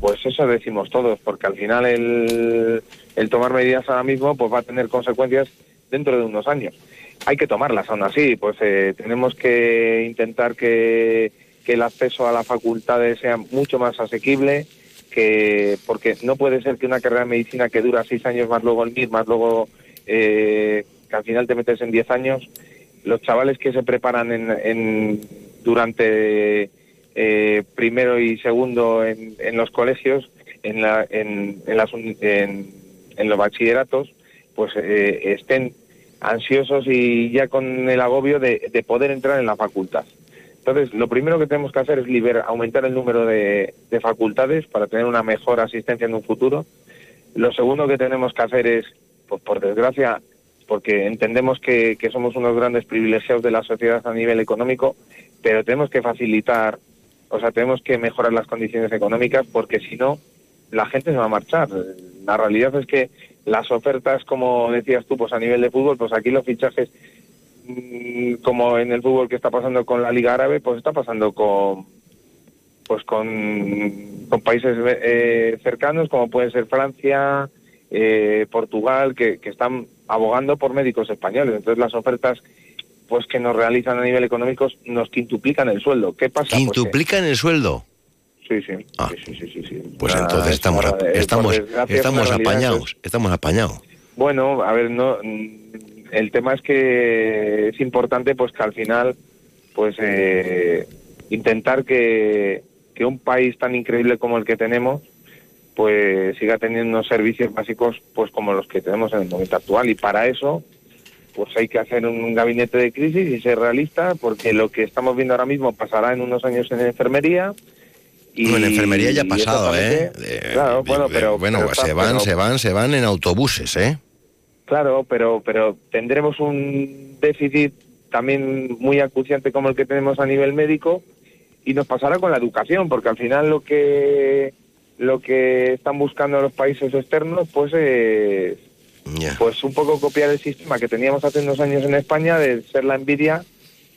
Pues eso decimos todos, porque al final el, el tomar medidas ahora mismo pues va a tener consecuencias dentro de unos años. Hay que tomarlas aún así, pues eh, tenemos que intentar que, que el acceso a las facultades sea mucho más asequible, que porque no puede ser que una carrera de medicina que dura seis años más luego el MIR, más luego eh, que al final te metes en diez años, los chavales que se preparan en, en- durante eh, primero y segundo en, los colegios, en, la, en, las en los bachilleratos, pues eh, estén ansiosos y ya con el agobio de, de poder entrar en la facultad. Entonces, lo primero que tenemos que hacer es liber- aumentar el número de, de facultades para tener una mejor asistencia en un futuro. Lo segundo que tenemos que hacer es, pues por desgracia, porque entendemos que, que somos unos grandes privilegiados de la sociedad a nivel económico, pero tenemos que facilitar, o sea, tenemos que mejorar las condiciones económicas porque si no, la gente se va a marchar. La realidad es que las ofertas, como decías tú, pues a nivel de fútbol, pues aquí los fichajes, como en el fútbol que está pasando con la Liga Árabe, pues está pasando con pues con, con países eh, cercanos como pueden ser Francia, eh, Portugal, que, que están abogando por médicos españoles. Entonces las ofertas pues que nos realizan a nivel económico nos quintuplican el sueldo. ¿Qué pasa? Pues ¿Quintuplican el sueldo? Sí, sí. sí, sí, sí, sí, sí. Pues Ah, entonces estamos, eh, estamos, estamos apañados, estamos apañados. Bueno, a ver, no, mm, el tema es que es importante pues que al final pues eh, intentar que, que un país tan increíble como el que tenemos pues siga teniendo unos servicios básicos pues como los que tenemos en el momento actual y para eso pues hay que hacer un gabinete de crisis y ser realista porque lo que estamos viendo ahora mismo pasará en unos años en enfermería y No, en enfermería ya ha pasado, ¿eh? exactamente- claro, bueno, pero bueno, pero se está- van, pero- se van, se van en autobuses, ¿eh? Claro, pero, pero tendremos un déficit también muy acuciante como el que tenemos a nivel médico y nos pasará con la educación, porque al final lo que lo que están buscando los países externos, pues es pues un poco copiar el sistema que teníamos hace unos años en España de ser la envidia,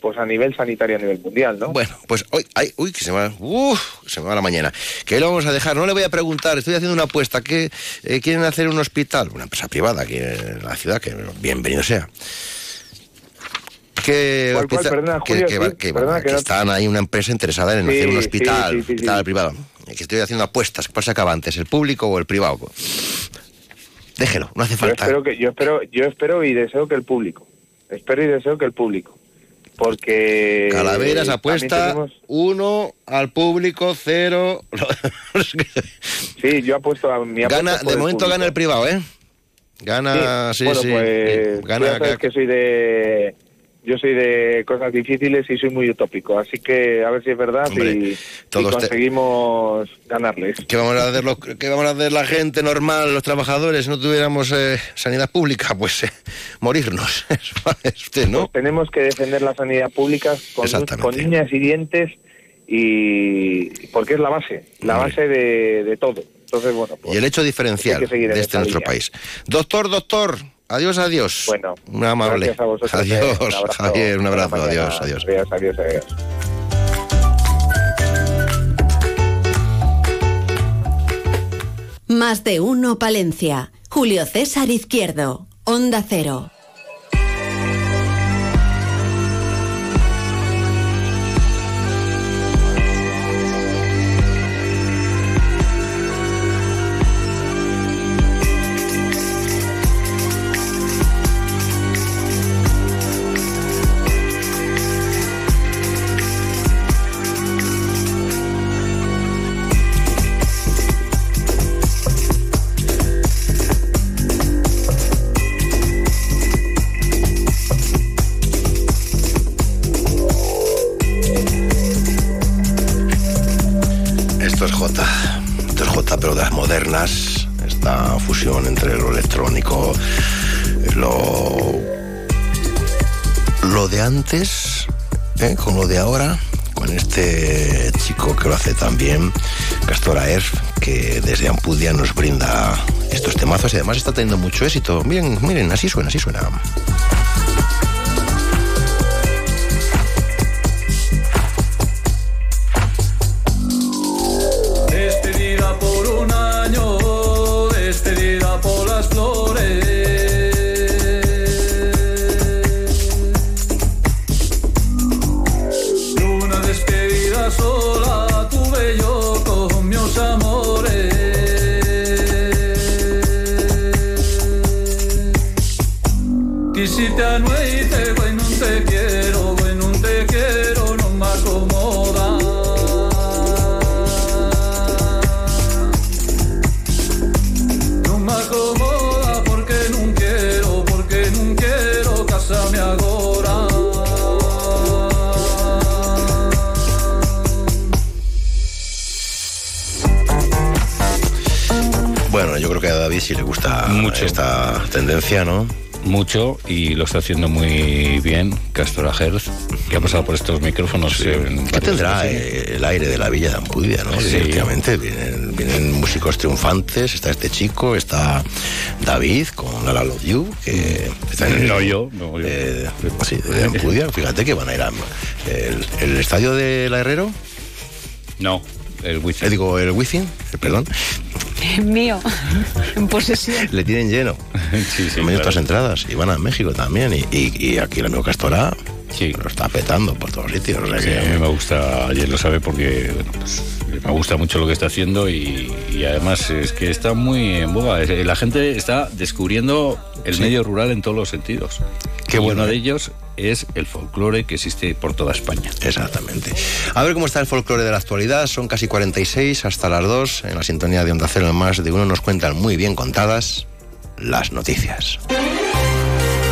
pues a nivel sanitario a nivel mundial, ¿no? Bueno, pues hoy, ay, uy, que se me va, uf, se me va la mañana. Que lo vamos a dejar, no le voy a preguntar, estoy haciendo una apuesta, que eh, quieren hacer un hospital, una empresa privada aquí en la ciudad, que bienvenido sea. Que, ¿Cuál, cuál? hospital- Perdona, que, Julio, que va- sí, que perdona, que que no- están ahí una empresa interesada en Sí, hacer un hospital, sí, hospital privado. Que estoy haciendo apuestas, ¿cuál se acaba antes, el público o el privado? Déjelo, no hace Yo falta. espero que yo espero yo espero y deseo que el público. Espero y deseo que el público. Porque Calaveras apuesta tenemos- uno al público, cero. Sí, yo apuesto a mi apuesta Gana, de momento gana el privado, ¿eh? Gana, sí, bueno, sí. pues tú Gana, ya sabes que soy de yo soy de cosas difíciles y soy muy utópico, así que a ver si es verdad Hombre, y, y todos te- conseguimos ganarles. ¿Qué vamos a hacer los, qué vamos a hacer la gente normal, los trabajadores, si no tuviéramos eh, sanidad pública? Pues eh, morirnos. ¿no? Pues tenemos que defender la sanidad pública con, con niñas y dientes y porque es la base, la base de, de todo. Entonces, bueno, pues y el hecho diferencial de este nuestro país. Doctor, doctor, adiós, adiós. Bueno, Muy amable. gracias a vosotros, eh, adiós, un abrazo. Javier, un abrazo, adiós, adiós. Adiós, adiós, adiós. Más de uno Palencia. Julio César Izquierdo. Onda Cero. Antes, ¿eh? con lo de ahora, con este chico que lo hace también, Castora Erf, que desde Ampudia nos brinda estos temazos y además está teniendo mucho éxito. Miren, miren, así suena, así suena. Mucho y lo está haciendo muy bien Castora Herz, que ha pasado por estos micrófonos. ¿Qué varias tendrá eh, el aire de la Villa de Ampudia, no? Sí. Efectivamente, vienen, vienen músicos triunfantes, está este chico, está David con La Love You, que está en el... No, yo, no, yo. eh, sí, de Ampudia, fíjate que van a ir a... El, el estadio de la Herrero, No, el wifi. eh, digo, el Wizzing, eh, perdón, Mío, en posesión. le tienen lleno. Sí, sí, Han venido claro. estas entradas y van a México también. Y, y- y aquí el amigo Castora Sí. lo está petando por todos sitios. o sea Sí, que- a mí me gusta, él lo sabe porque bueno, pues, me gusta mucho lo que está haciendo y, y además es que está muy en boga. Es- La gente está descubriendo el Sí. medio rural en todos los sentidos. Qué y bueno, uno ¿eh? de ellos es el folclore que existe por toda España. Exactamente. A ver cómo está el folclore de la actualidad. Son casi 46 hasta las 2. En la sintonía de Onda Cero en más de uno nos cuentan muy bien contadas las noticias.